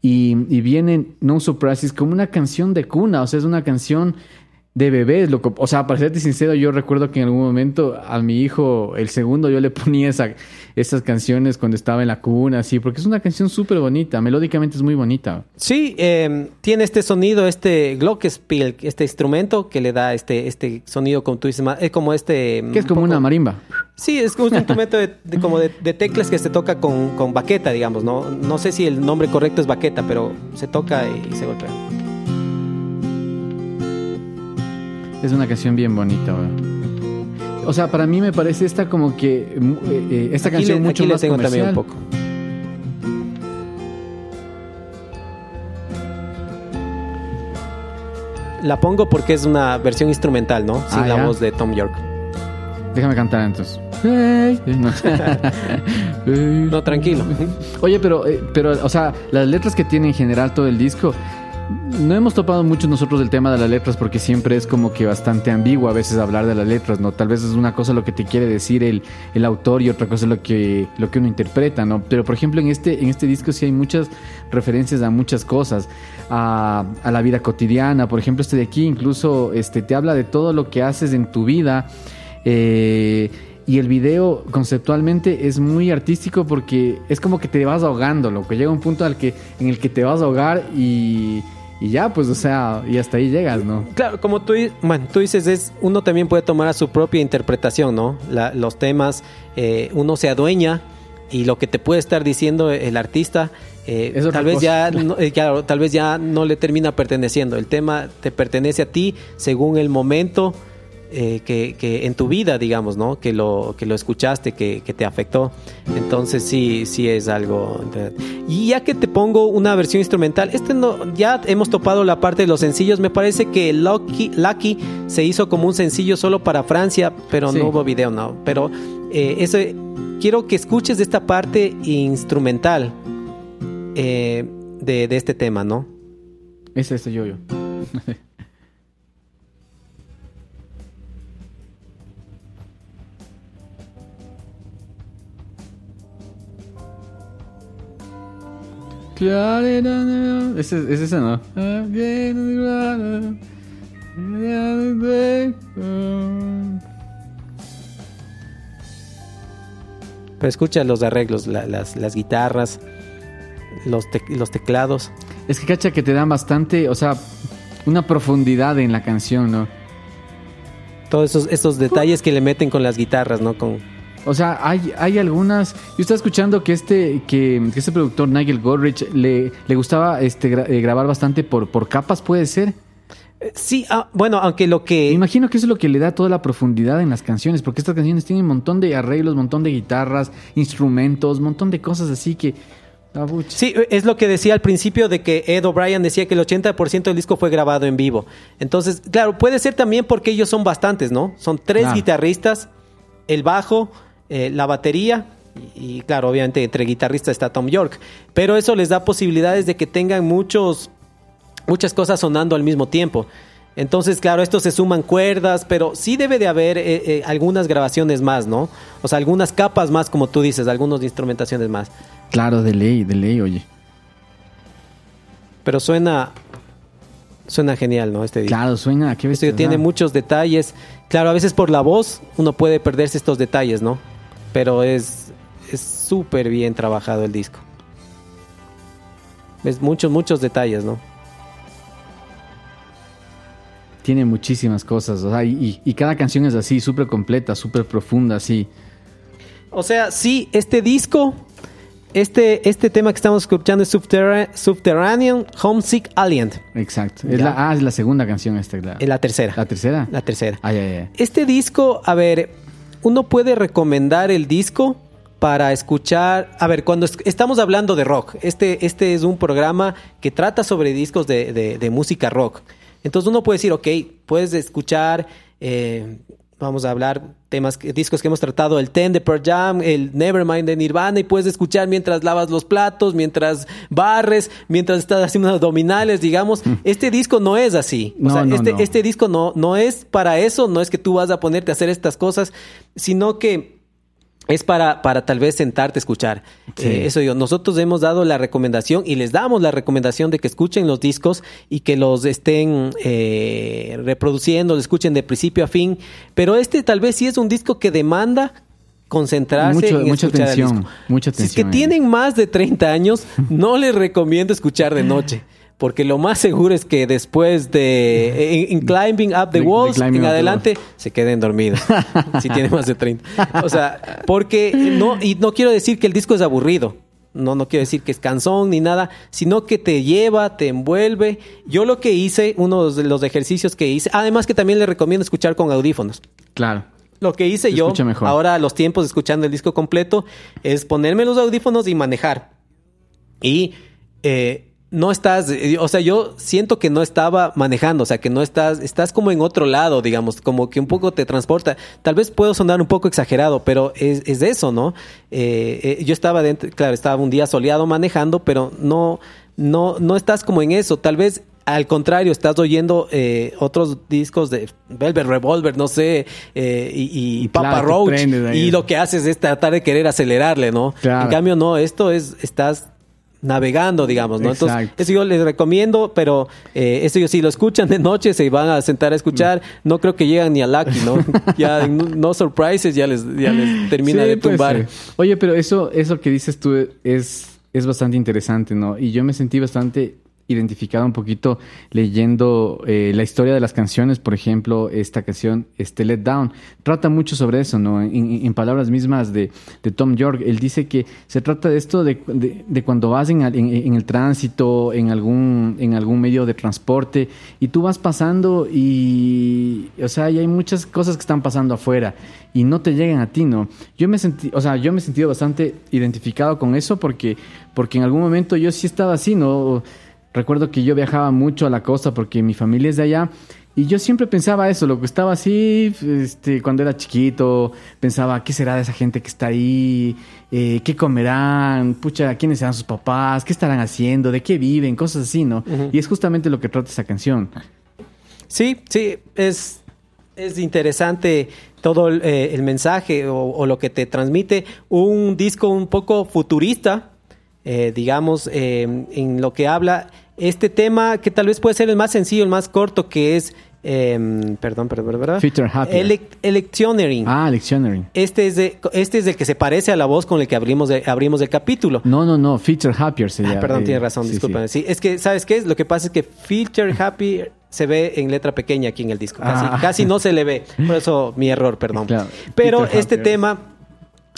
Y, y viene No Surprises como una canción de cuna, o sea, es una canción de bebés, loco. O sea, para serte sincero, yo recuerdo que en algún momento a mi hijo, el segundo, yo le [laughs] ponía esa, esas canciones cuando estaba en la cuna, así, porque es una canción súper bonita, melódicamente es muy bonita. Sí, eh, tiene este sonido, este glockenspiel, este instrumento que le da este, este sonido, como tú dices, es como este... Que es un como poco- una marimba. Sí, es un instrumento de, de- como de, de teclas que se toca con, con baqueta, digamos, ¿no? No sé si el nombre correcto es baqueta, pero se toca y, se golpea. Es una canción bien bonita, weón. O sea, para mí me parece esta como que... eh, eh, esta Aquí canción le, mucho aquí le más tengo comercial. también un poco. La pongo porque es una versión instrumental, ¿no? Sin Ah, la ya. voz de Tom York. Déjame cantar entonces. [laughs] No, tranquilo. Oye, pero, eh, pero, o sea, las letras que tiene en general todo el disco, no hemos topado mucho nosotros del tema de las letras porque siempre es como que bastante ambiguo a veces hablar de las letras, ¿no? Tal vez es una cosa lo que te quiere decir el, el autor y otra cosa lo que, lo que uno interpreta, ¿no? Pero, por ejemplo, en este, en este disco sí hay muchas referencias a muchas cosas, a, a la vida cotidiana. Por ejemplo, este de aquí incluso este, te habla de todo lo que haces en tu vida. Eh, y el video conceptualmente es muy artístico porque es como que te vas ahogando, loco. Llega un punto al que, en el que te vas a ahogar y, y ya, pues, o sea, y hasta ahí llegas, ¿no? Claro, como tú, bueno, tú dices, es, uno también puede tomar a su propia interpretación, ¿no? La- los temas, eh, uno se adueña y lo que te puede estar diciendo el artista, eh, tal vez cosa. ya, no, eh, claro, tal vez ya no le termina perteneciendo. El tema te pertenece a ti según el momento eh, que, que en tu vida, digamos, ¿no? Que lo, que lo escuchaste, que, que te afectó. Entonces sí, sí es algo. Y ya que te pongo una versión instrumental, este no, ya hemos topado la parte de los sencillos. Me parece que Lucky, Lucky se hizo como un sencillo solo para Francia, pero Sí. no hubo video, no. Pero eh, eso, quiero que escuches esta parte instrumental eh, de, de este tema, ¿no? Es este yo-yo. [laughs] Es ese, ¿no? Pero escucha los arreglos, la- las, las guitarras, los, los teclados. Es que cacha que te dan bastante, o sea, una profundidad en la canción, ¿no? Todos esos, esos detalles que le meten con las guitarras, ¿no? Con, O sea, hay, hay algunas. Yo estaba escuchando que este, que, que este productor Nigel Godrich le, le gustaba este gra- eh, grabar bastante por, por capas, puede ser. Eh, Sí, ah, bueno, aunque lo Me que... imagino que eso es lo que le da toda la profundidad en las canciones, porque estas canciones tienen un montón de arreglos, un montón de guitarras, instrumentos, un montón de cosas así que. ah. Sí, es lo que decía al principio de que Ed O'Brien decía que el 80% del disco fue grabado en vivo. Entonces, claro, puede ser también porque ellos son bastantes, ¿no? Son tres guitarristas, el bajo, eh, la batería y, y, claro, obviamente entre guitarristas está Tom York. Pero eso les da posibilidades de que tengan muchos, muchas cosas sonando al mismo tiempo. Entonces, claro, esto se suman cuerdas, pero sí debe de haber eh, eh, algunas grabaciones más, ¿no? O sea, algunas capas más, como tú dices, algunas instrumentaciones más. Claro, de ley, de ley, oye. Pero suena. Suena genial, ¿no? Este disco. Claro, suena. ¿qué ves? Este tiene muchos detalles. Claro, a veces por la voz uno puede perderse estos detalles, ¿no? Pero es es súper bien trabajado el disco. Es muchos, muchos detalles, ¿no? Tiene muchísimas cosas, o sea, y, y- cada canción es así, súper completa, súper profunda, así. O sea, sí, este disco, este, este tema que estamos escuchando es Subterra- Subterranean Homesick Alien. Exacto. Es la, ah, es la segunda canción esta, claro. Es la tercera. ¿La tercera? La tercera. Ah, ya, ya. Este disco, a ver, uno puede recomendar el disco para escuchar, a ver, cuando es- estamos hablando de rock, este, este es un programa que trata sobre discos de, de- de música rock. Entonces uno puede decir, ok, puedes escuchar, eh, vamos a hablar temas, discos que hemos tratado, el Ten de Pearl Jam, el Nevermind de Nirvana, y puedes escuchar mientras lavas los platos, mientras barres, mientras estás haciendo abdominales, digamos. Este disco no es así. O No, sea, no, este, no. este disco no, no es para eso, no es que tú vas a ponerte a hacer estas cosas, sino que es para, para tal vez sentarte a escuchar. Sí. Eh, eso digo, nosotros hemos dado la recomendación y les damos la recomendación de que escuchen los discos y que los estén eh, reproduciendo, lo escuchen de principio a fin. Pero este tal vez sí es un disco que demanda concentrarse Mucho- en mucha escuchar el atención, disco. mucha Si es que atención tienen más de 30 años, [laughs] no les recomiendo escuchar de noche. Porque lo más seguro es que después de en Climbing Up the De- de Walls en adelante se queden dormidos. [laughs] si tienen más de 30. O sea, porque no, y no quiero decir que el disco es aburrido. No, no quiero decir que es cansón ni nada, sino que te lleva, te envuelve. Yo lo que hice, uno de los ejercicios que hice, además que también les recomiendo escuchar con audífonos. Claro. Lo que hice yo, mejor. ahora los tiempos escuchando el disco completo, es ponerme los audífonos y manejar. Y eh, no estás, eh, o sea, yo siento que no estaba manejando, o sea, que no estás, estás como en otro lado, digamos, como que un poco te transporta. Tal vez puedo sonar un poco exagerado, pero es, es eso, ¿no? Eh, eh, yo estaba dentro, claro, estaba un día soleado manejando, pero no, no, no estás como en eso. Tal vez al contrario, estás oyendo eh, otros discos de Velvet Revolver, no sé, eh, y, y Y Papa Roach, y lo que haces es tratar de querer acelerarle, ¿no? Claro. En cambio, no, esto es, estás navegando, digamos, ¿no? Entonces, Exacto. eso yo les recomiendo, pero eh, eso yo, si lo escuchan de noche, se van a sentar a escuchar, no creo que llegan ni a Lucky, ¿no? [laughs] ya no, no surprises, ya les, ya les termina Sí, de tumbar. Oye, pero eso, eso que dices tú es, es bastante interesante, ¿no? Y yo me sentí bastante identificado un poquito leyendo eh, la historia de las canciones, por ejemplo, esta canción, este Let Down, trata mucho sobre eso, ¿no? En, palabras mismas de, Tom York, él dice que se trata de esto de, de- de cuando vas en, el tránsito, en algún, en algún medio de transporte, y tú vas pasando y, o sea, hay muchas cosas que están pasando afuera y no te llegan a ti, ¿no? Yo me sentí, o sea, yo me he sentido bastante identificado con eso porque, porque en algún momento yo sí estaba así, ¿no? Recuerdo que yo viajaba mucho a la costa porque mi familia es de allá y yo siempre pensaba eso, lo que estaba así, este, cuando era chiquito, pensaba, ¿qué será de esa gente que está ahí? Eh, ¿Qué comerán? Pucha, ¿quiénes serán sus papás? ¿Qué estarán haciendo? ¿De qué viven? Cosas así, ¿no? Y es justamente lo que trata esa canción. Sí, sí, es, es interesante todo el, eh, el mensaje o, o lo que te transmite un disco un poco futurista, eh, digamos, eh, en lo que habla este tema que tal vez puede ser el más sencillo, el más corto, que es, eh, perdón, perdón, perdón. Future Happier. Elec- Electioneering. Ah, Lectionary. Este es, de, este es el que se parece a la voz con el que abrimos, de- abrimos el capítulo. No, no, no, Feature Happier se Ah, perdón, Eh, tienes razón, sí. Sí. es que, ¿sabes qué? Lo que pasa es que Filter Happy se ve en letra pequeña aquí en el disco. Casi, Ah. casi no se le ve. Por eso mi error, perdón. Claro. Pero este Happier. tema,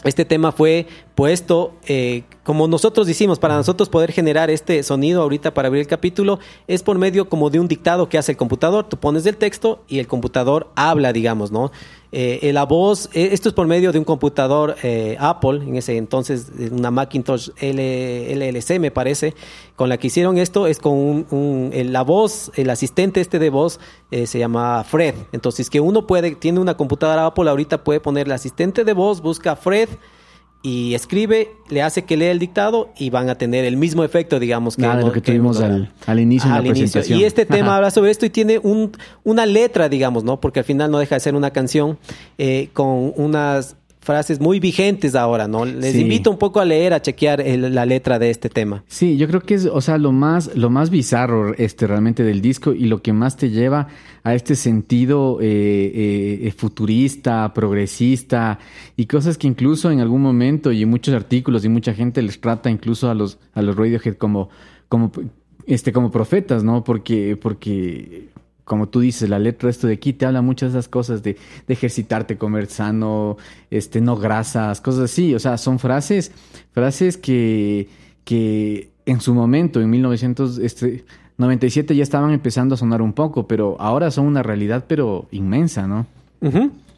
este tema fue puesto eh, como nosotros hicimos, para nosotros poder generar este sonido ahorita para abrir el capítulo, es por medio como de un dictado que hace el computador. Tú pones el texto y el computador habla, digamos, ¿no? Eh, eh, la voz, eh, esto es por medio de un computador eh, Apple, en ese entonces, una Macintosh L- LLC, me parece, con la que hicieron esto, es con un, un- la voz, el asistente este de voz eh, se llama Fred. Entonces, que uno puede, tiene una computadora Apple, ahorita puede poner el asistente de voz, busca Fred y escribe, le hace que lea el dictado y van a tener el mismo efecto, digamos. Nada de hemos- lo que tuvimos al- inicio en la inicio. presentación. Y este [laughs] tema Ajá. habla sobre esto y tiene un, una letra, digamos, ¿no? Porque al final no deja de ser una canción eh, con unas frases muy vigentes ahora, ¿no? Les Sí. invito un poco a leer, a chequear el- la letra de este tema. Sí, yo creo que es, o sea, lo más, lo más bizarro este realmente del disco y lo que más te lleva a este sentido eh, eh, eh, futurista, progresista y cosas que incluso en algún momento y en muchos artículos y mucha gente les trata incluso a los a los Radiohead como como este como profetas, ¿no? Porque porque como tú dices, la letra esto de aquí te habla muchas de esas cosas de, de ejercitarte, comer sano, este, no grasas, cosas así. O sea, son frases, frases que, que en su momento, en 1997, ya estaban empezando a sonar un poco, pero ahora son una realidad, pero inmensa, ¿no?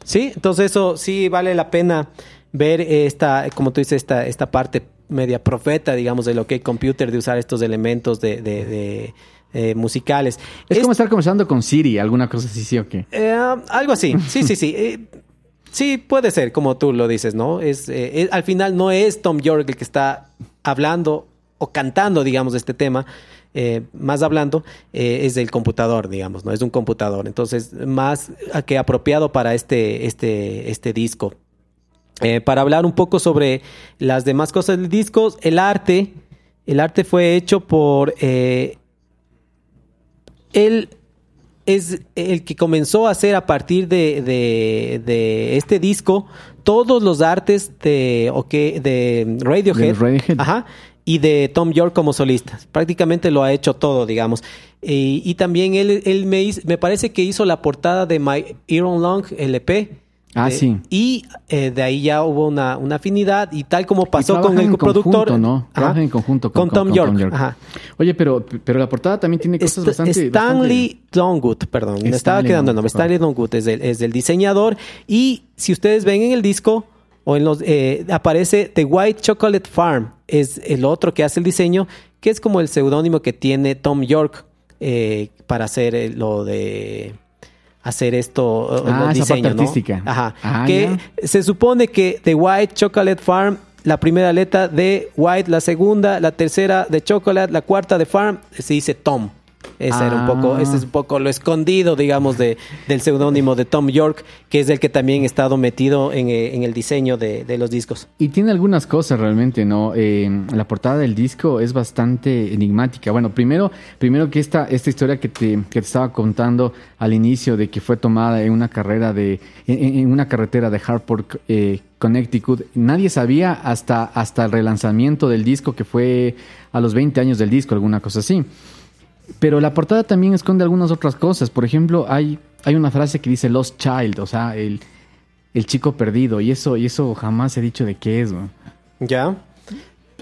Sí, entonces eso sí vale la pena ver esta, como tú dices, esta, esta parte media profeta, digamos, de lo que hay computer, de usar estos elementos de, de- de, eh, musicales. Es Es- como estar conversando con Siri, alguna cosa así, ¿sí o qué? Eh, algo así, [laughs] sí, sí, sí. Eh, sí, puede ser, como tú lo dices, ¿no? Es, es- al final no es Tom York el que está hablando o cantando, digamos, de este tema. más hablando, es del computador, digamos, ¿no? Es un computador. Entonces, más que apropiado para este, este, este disco. Para hablar un poco sobre las demás cosas del disco, el arte, el arte fue hecho por eh, él es el que comenzó a hacer a partir de, de- de este disco todos los artes de, de Radiohead, De Radiohead. Ajá, y de Tom York como solista. Prácticamente lo ha hecho todo, digamos. Y, y también él, él me, hizo- me parece que hizo la portada de My Iron Long LP. Ah, Eh, sí. Y eh, de ahí ya hubo una, una afinidad y tal como pasó con el en productor. conjunto, ¿no? Trabajan en conjunto con- con, Tom, con York. Tom York. Ajá. Oye, pero, pero la portada también tiene cosas St- bastante... Stanley Longwood, perdón, me estaba quedando el nombre. Stanley Longwood es el, es el diseñador. Y si ustedes ven en el disco o en los eh, aparece The White Chocolate Farm, es el otro que hace el diseño, que es como el seudónimo que tiene Tom York eh, para hacer eh, lo de hacer esto, Ah, esa diseño, parte ¿no? artística. Ajá. Ah, que se supone que The White Chocolate Farm, la primera letra de White, la segunda, la tercera de Chocolate, la cuarta de Farm, se dice Tom. Ese era un poco, Ah. ese es un poco lo escondido, digamos, de, del seudónimo de Tom York, que es el que también ha estado metido en, eh, el diseño de, los discos. Y tiene algunas cosas realmente, ¿no? Eh, la portada del disco es bastante enigmática. Bueno, primero, primero que esta, esta historia que te, que te estaba contando al inicio de que fue tomada en una carrera de, en una carretera de Hartford, eh, Connecticut, nadie sabía hasta, hasta el relanzamiento del disco que fue a los 20 años del disco, alguna cosa así. Pero la portada también esconde algunas otras cosas. Por ejemplo, hay, hay una frase que dice Lost Child, o sea, el, el chico perdido. Y eso, y eso jamás he dicho de qué es. ¿Ya?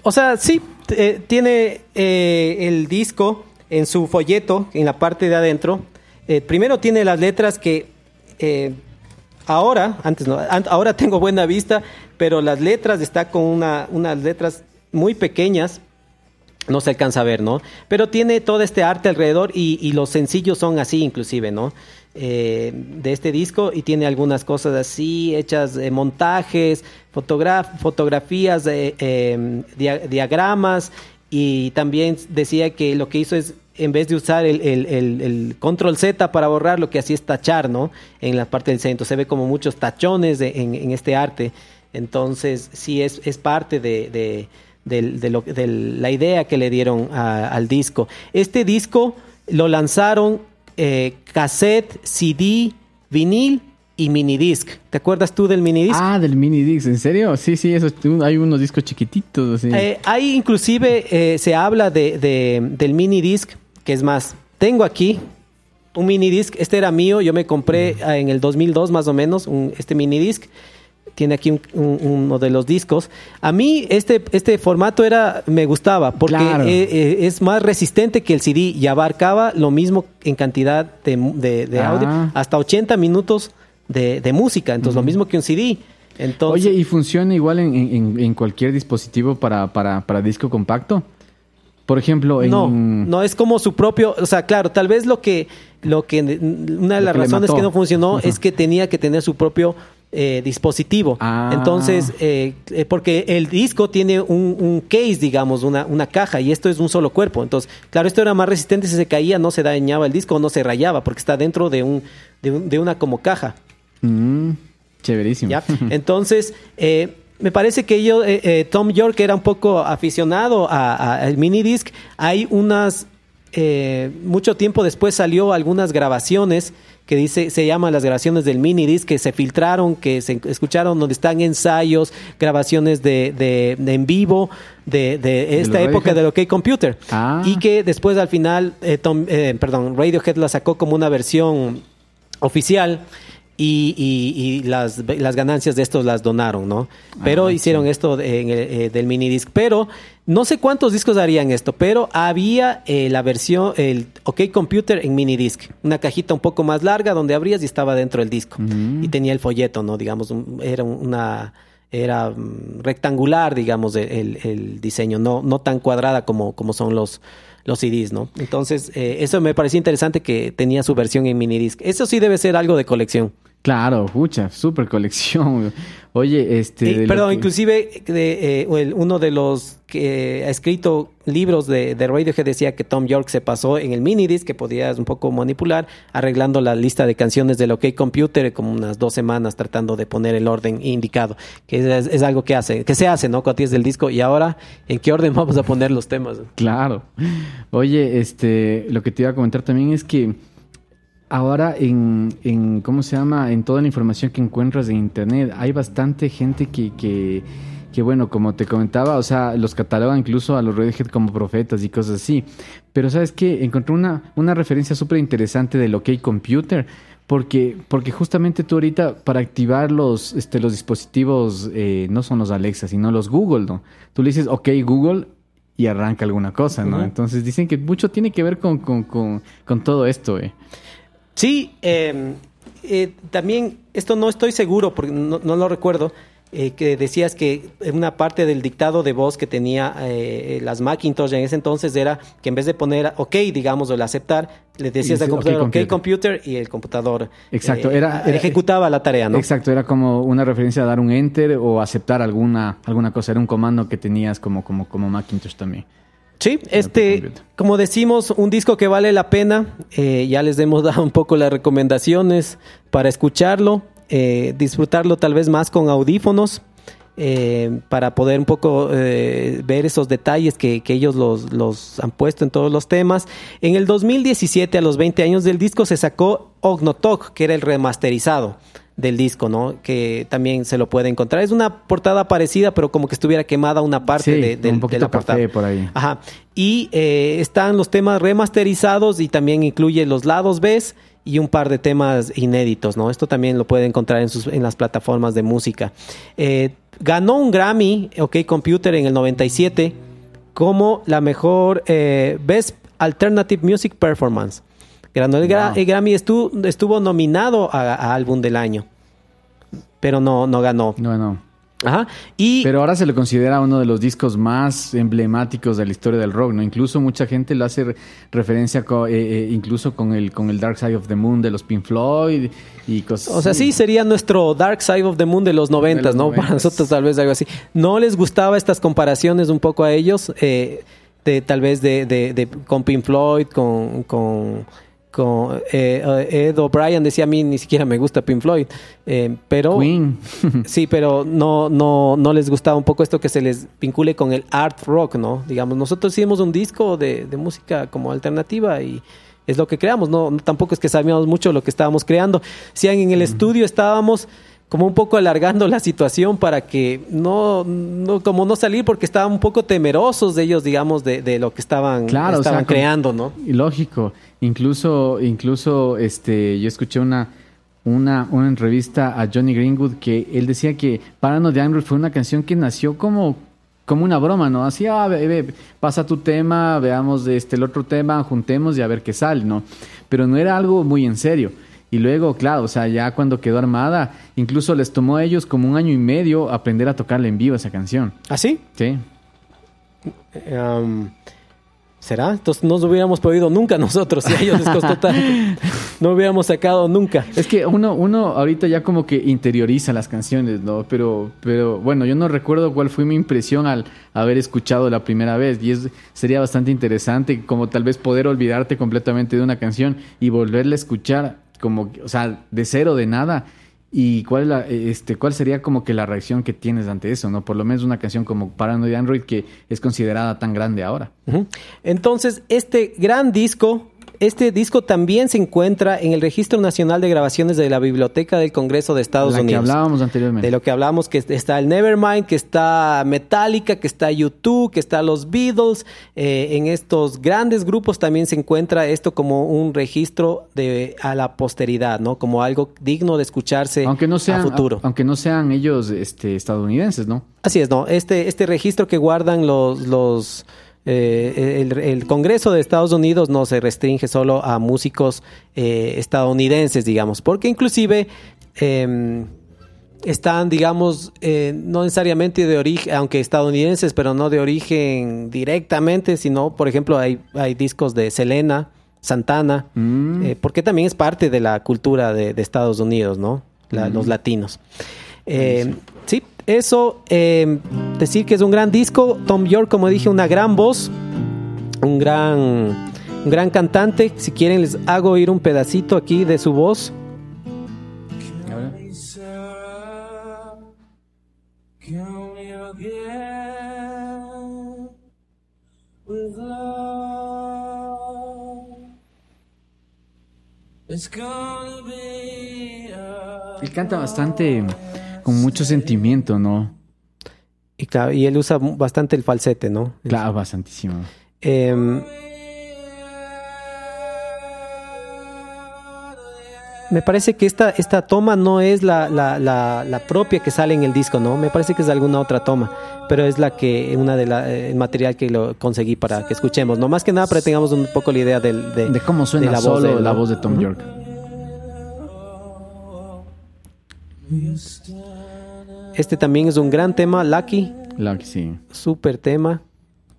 O sea, sí, eh, tiene eh, el disco en su folleto, en la parte de adentro. Eh, primero tiene las letras que ahora, antes no, ahora [laughs] tengo buena vista, pero las letras está con una, unas letras muy pequeñas. No se alcanza a ver, ¿no? Pero tiene todo este arte alrededor y, y los sencillos son así, inclusive, ¿no? Eh, de este disco y tiene algunas cosas así, hechas montajes, fotogra- fotografías, dia- diagramas y también decía que lo que hizo es, en vez de usar el, el- el- el control Z para borrar, lo que hacía es tachar, ¿no? En la parte del centro. Se ve como muchos tachones de- en, este arte. Entonces, sí, es, es parte de- del- de lo- de la idea que le dieron a- al disco. Este disco lo lanzaron eh, cassette, CD, vinil y minidisc. ¿Te acuerdas tú del minidisc? Ah, del mini disc, ¿en serio? Sí, sí, eso, hay unos discos chiquititos. Así. Eh, ahí inclusive eh, se habla de, de- del mini disc, que es más, tengo aquí un mini disc, este era mío, yo me compré en el 2002 más o menos, un- este mini disc. Tiene aquí un- un- uno de los discos. A mí este, este formato era me gustaba porque Claro. eh, eh, es más resistente que el CD y abarcaba lo mismo en cantidad de, mu- de- de Ah. audio, hasta 80 minutos de, de música, entonces lo mismo que un CD. Entonces, Oye, ¿y funciona igual en, en- en cualquier dispositivo para, para, para disco compacto? Por ejemplo, en... No, no es como su propio, o sea, claro, tal vez lo que, lo que, una de Lo las razones que no funcionó [laughs] es que tenía que tener su propio eh, dispositivo. Ah. Entonces, eh, eh, porque el disco tiene un, un case, digamos, una, una caja, y esto es un solo cuerpo. Entonces, claro, esto era más resistente, si se caía no se dañaba el disco, no se rayaba, porque está dentro de un, de, un- de una como caja. Mm, chéverísimo. ¿ya? [laughs] Entonces, eh, me parece que yo, eh, eh, Tom York era un poco aficionado al mini disc. Hay unas, eh, mucho tiempo después salió algunas grabaciones que dice, se llaman las grabaciones del mini disc, que se filtraron, que se escucharon, donde están ensayos, grabaciones de, de- de en vivo, de, de esta los época del OK Computer. Ah. Y que después al final, eh, Tom- eh, perdón, Radiohead la sacó como una versión oficial y, y- y las, las ganancias de estos las donaron, ¿no? Pero Ah, hicieron esto en el, eh, del mini disc. Pero no sé cuántos discos harían esto, pero había eh, la versión, el OK Computer en mini disc, una cajita un poco más larga donde abrías y estaba dentro del disco y tenía el folleto, ¿no? Digamos, un- era una era mm, rectangular, digamos, el, el diseño, no, no tan cuadrada como, como son los, los CDs, ¿no? Entonces, eh, eso me parecía interesante que tenía su versión en minidisc. Eso sí debe ser algo de colección. Claro, pucha, super colección. Oye, este... De perdón, que- inclusive de, eh, uno de los que ha escrito libros de, de Radiohead decía que Tom York se pasó en el minidisc, que podías un poco manipular, arreglando la lista de canciones del OK Computer como unas dos semanas tratando de poner el orden indicado, que es, es algo que hace, que se hace, ¿no? Cuando tienes del disco y ahora, ¿en qué orden [laughs] vamos a poner los temas? Claro. Oye, este, lo que te iba a comentar también es que ahora en, en ¿cómo se llama? En toda la información que encuentras en internet, hay bastante gente que, que, que, bueno, como te comentaba, o sea, los catalogan incluso a los Radiohead como profetas y cosas así. Pero ¿sabes qué? Encontré una, una referencia súper interesante del OK Computer. Porque, porque justamente tú ahorita para activar los, este, los dispositivos, eh, no son los Alexa, sino los Google, ¿no? Tú le dices, ok Google, y arranca alguna cosa, ¿no? Entonces dicen que mucho tiene que ver con, con, con, con todo esto, eh. Sí, eh, eh, también, esto no estoy seguro, porque no, no lo recuerdo, eh, que decías que una parte del dictado de voz que tenía eh, las Macintosh en ese entonces era que en vez de poner OK, digamos, o el aceptar, le decías al computador OK, OK, computer. y el computador Exacto, eh, era- era- ejecutaba la tarea, ¿no? Exacto, era como una referencia a dar un enter o aceptar alguna, alguna cosa. Era un comando que tenías como, como, como Macintosh también. Sí, este, como decimos, un disco que vale la pena. eh, ya les hemos [laughs] dado un poco las recomendaciones para escucharlo, eh, disfrutarlo tal vez más con audífonos, eh, para poder un poco eh, ver esos detalles que, que ellos los, los han puesto en todos los temas. En el 2017, a los 20 años del disco, se sacó Ognotok, que era el remasterizado del disco, ¿no? Que también se lo puede encontrar. Es una portada parecida, pero como que estuviera quemada una parte Sí, de, de- un de poquito la portada. café por ahí. Ajá. Y eh, están los temas remasterizados y también incluye los lados B y un par de temas inéditos, ¿no? Esto también lo puede encontrar en, sus, en las plataformas de música. Eh, ganó un Grammy, OK Computer, en el 97 como la mejor eh, Best Alternative Music Performance. Ganó el, gra- Wow. el Grammy, estuvo, estuvo nominado a, a Álbum del Año, pero no, no ganó. No, no. Ajá. Y Pero ahora se le considera uno de los discos más emblemáticos de la historia del rock, ¿no? Incluso mucha gente lo hace re- referencia eh, eh, incluso con el, con el Dark Side of the Moon de los Pink Floyd y cosas O sea, sí así. sería nuestro Dark Side of the Moon de los noventas, ¿no? Para nosotros tal vez algo así. ¿No les gustaba estas comparaciones un poco a ellos? Eh, de tal vez de, de- de- con Pink Floyd, con, con, con eh, eh, Ed O'Brien decía a mí ni siquiera me gusta Pink Floyd. Eh, pero Queen. [laughs] Sí, pero no, no, no les gustaba un poco esto que se les vincule con el art rock, ¿no? Digamos, nosotros hicimos un disco de, de música como alternativa y es lo que creamos, ¿no? No- Tampoco es que sabíamos mucho lo que estábamos creando. Si en el estudio estábamos como un poco alargando la situación para que no, no como no salir porque estaban un poco temerosos de ellos, digamos, de, de lo que estaban, Claro, o sea, estaban creando, ¿no? Y Lógico. Incluso, incluso, este, yo escuché una, una, una entrevista a Johnny Greenwood que él decía que Parano de Android fue una canción que nació como, como una broma, ¿no? Así, ah, ve, pasa tu tema, veamos este, el otro tema, juntemos y a ver qué sale, ¿no? Pero no era algo muy en serio. Y luego, claro, o sea, ya cuando quedó armada, incluso les tomó a ellos como un año y medio aprender a tocarla en vivo esa canción. ¿Así? Sí. Um, ¿Será? Entonces no nos hubiéramos podido nunca nosotros si a ellos les costó [laughs] tanto. No hubiéramos sacado nunca. Es que uno, uno ahorita ya como que interioriza las canciones, ¿no? Pero, pero bueno, yo no recuerdo cuál fue mi impresión al haber escuchado la primera vez. Y es, sería bastante interesante como tal vez poder olvidarte completamente de una canción y volverla a escuchar como, o sea, de cero, de nada. ¿Y cuál, la- este, cuál sería como que la reacción que tienes ante eso, no? Por lo menos una canción como Paranoid Android que es considerada tan grande ahora. Entonces, este gran disco, este disco también se encuentra en el Registro Nacional de Grabaciones de la Biblioteca del Congreso de Estados la que Unidos. hablábamos anteriormente. De lo que hablamos, que está el Nevermind, que está Metallica, que está U2, que está los Beatles. Eh, en estos grandes grupos también se encuentra esto como un registro de a la posteridad, ¿no? Como algo digno de escucharse aunque no sean, a futuro. aunque no sean ellos este, estadounidenses, ¿no? Así es, ¿no? Este, este registro que guardan los, los eh, el, el Congreso de Estados Unidos no se restringe solo a músicos eh, estadounidenses, digamos, porque inclusive eh, están, digamos, eh, no necesariamente de origen, aunque estadounidenses, pero no de origen directamente, sino, por ejemplo, hay, hay discos de Selena, Santana, Mm. porque también es parte de la cultura de, de Estados Unidos, ¿no? la- los latinos. Sí, eso, eh, decir que es un gran disco. Tom York, como dije, una gran voz, un gran, un gran cantante. Si quieren, les hago oír un pedacito aquí de su voz. Él canta bastante con mucho sentimiento, ¿no? Y, claro, y él usa bastante el falsete, ¿no? Claro, bastantísimo. Em, me parece que esta, esta toma no es la, la- la- la propia que sale en el disco, ¿no? Me parece que es de alguna otra toma, pero es la que, una de la, eh, el material que lo conseguí para que escuchemos, no más que nada para que tengamos un poco la idea del, de, De cómo suena de la solo voz de la voz de Tom. York. Este también es un gran tema, Lucky, que sí. súper tema.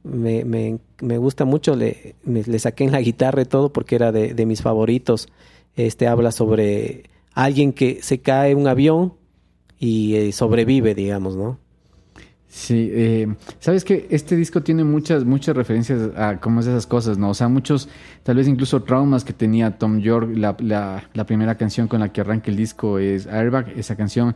Me, me- me gusta mucho, le, me- le saqué en la guitarra y todo porque era de, de mis favoritos. Este habla sobre alguien que se cae un avión y eh, sobrevive, digamos, ¿no? Sí, eh, sabes que este disco tiene muchas, muchas referencias a cómo es esas cosas, ¿no? O sea, muchos, tal vez incluso traumas que tenía Tom York. La, la- la primera canción con la que arranca el disco es Airbag. Esa canción,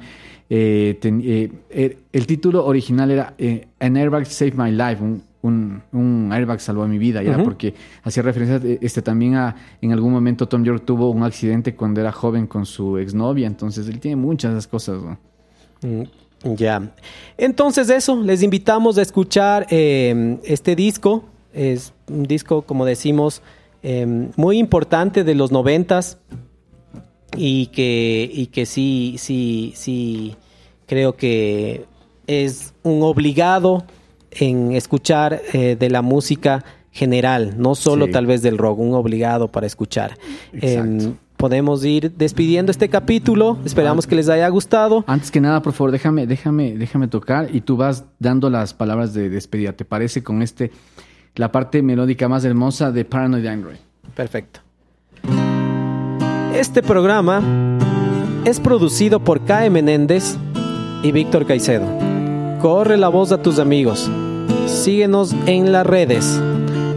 eh, ten- eh, eh, el título original era eh, An Airbag Saved My Life, un, un, un airbag salvó mi vida, y era Ujú. porque hacía referencia eh, este, también a, en algún momento Tom York tuvo un accidente cuando era joven con su exnovia, entonces él tiene muchas de esas cosas, ¿no? Ya. Entonces eso, les invitamos a escuchar eh, este disco. Es un disco, como decimos, eh, muy importante de los noventas y que, y que sí, sí, sí, creo que es un obligado en escuchar eh, de la música general, no solo Sí. tal vez del rock, un obligado para escuchar. Exacto. Em, podemos ir despidiendo este capítulo, esperamos que les haya gustado. Antes que nada, por favor, déjame, déjame, déjame tocar y tú vas dando las palabras de despedida. ¿Te parece con este la parte melódica más hermosa de Paranoid Android? Perfecto. Este programa es producido por K.E. Menéndez y Víctor Caicedo. Corre la voz a tus amigos. Síguenos en las redes.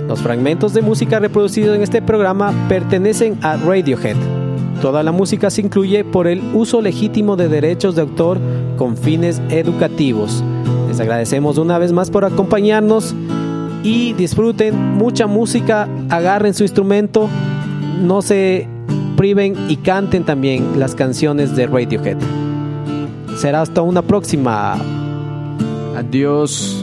Los fragmentos de música reproducidos en este programa pertenecen a Radiohead. Toda la música se incluye por el uso legítimo de derechos de autor con fines educativos. Les agradecemos una vez más por acompañarnos y disfruten mucha música, agarren su instrumento, no se priven y canten también las canciones de Radiohead. Será hasta una próxima. Adiós.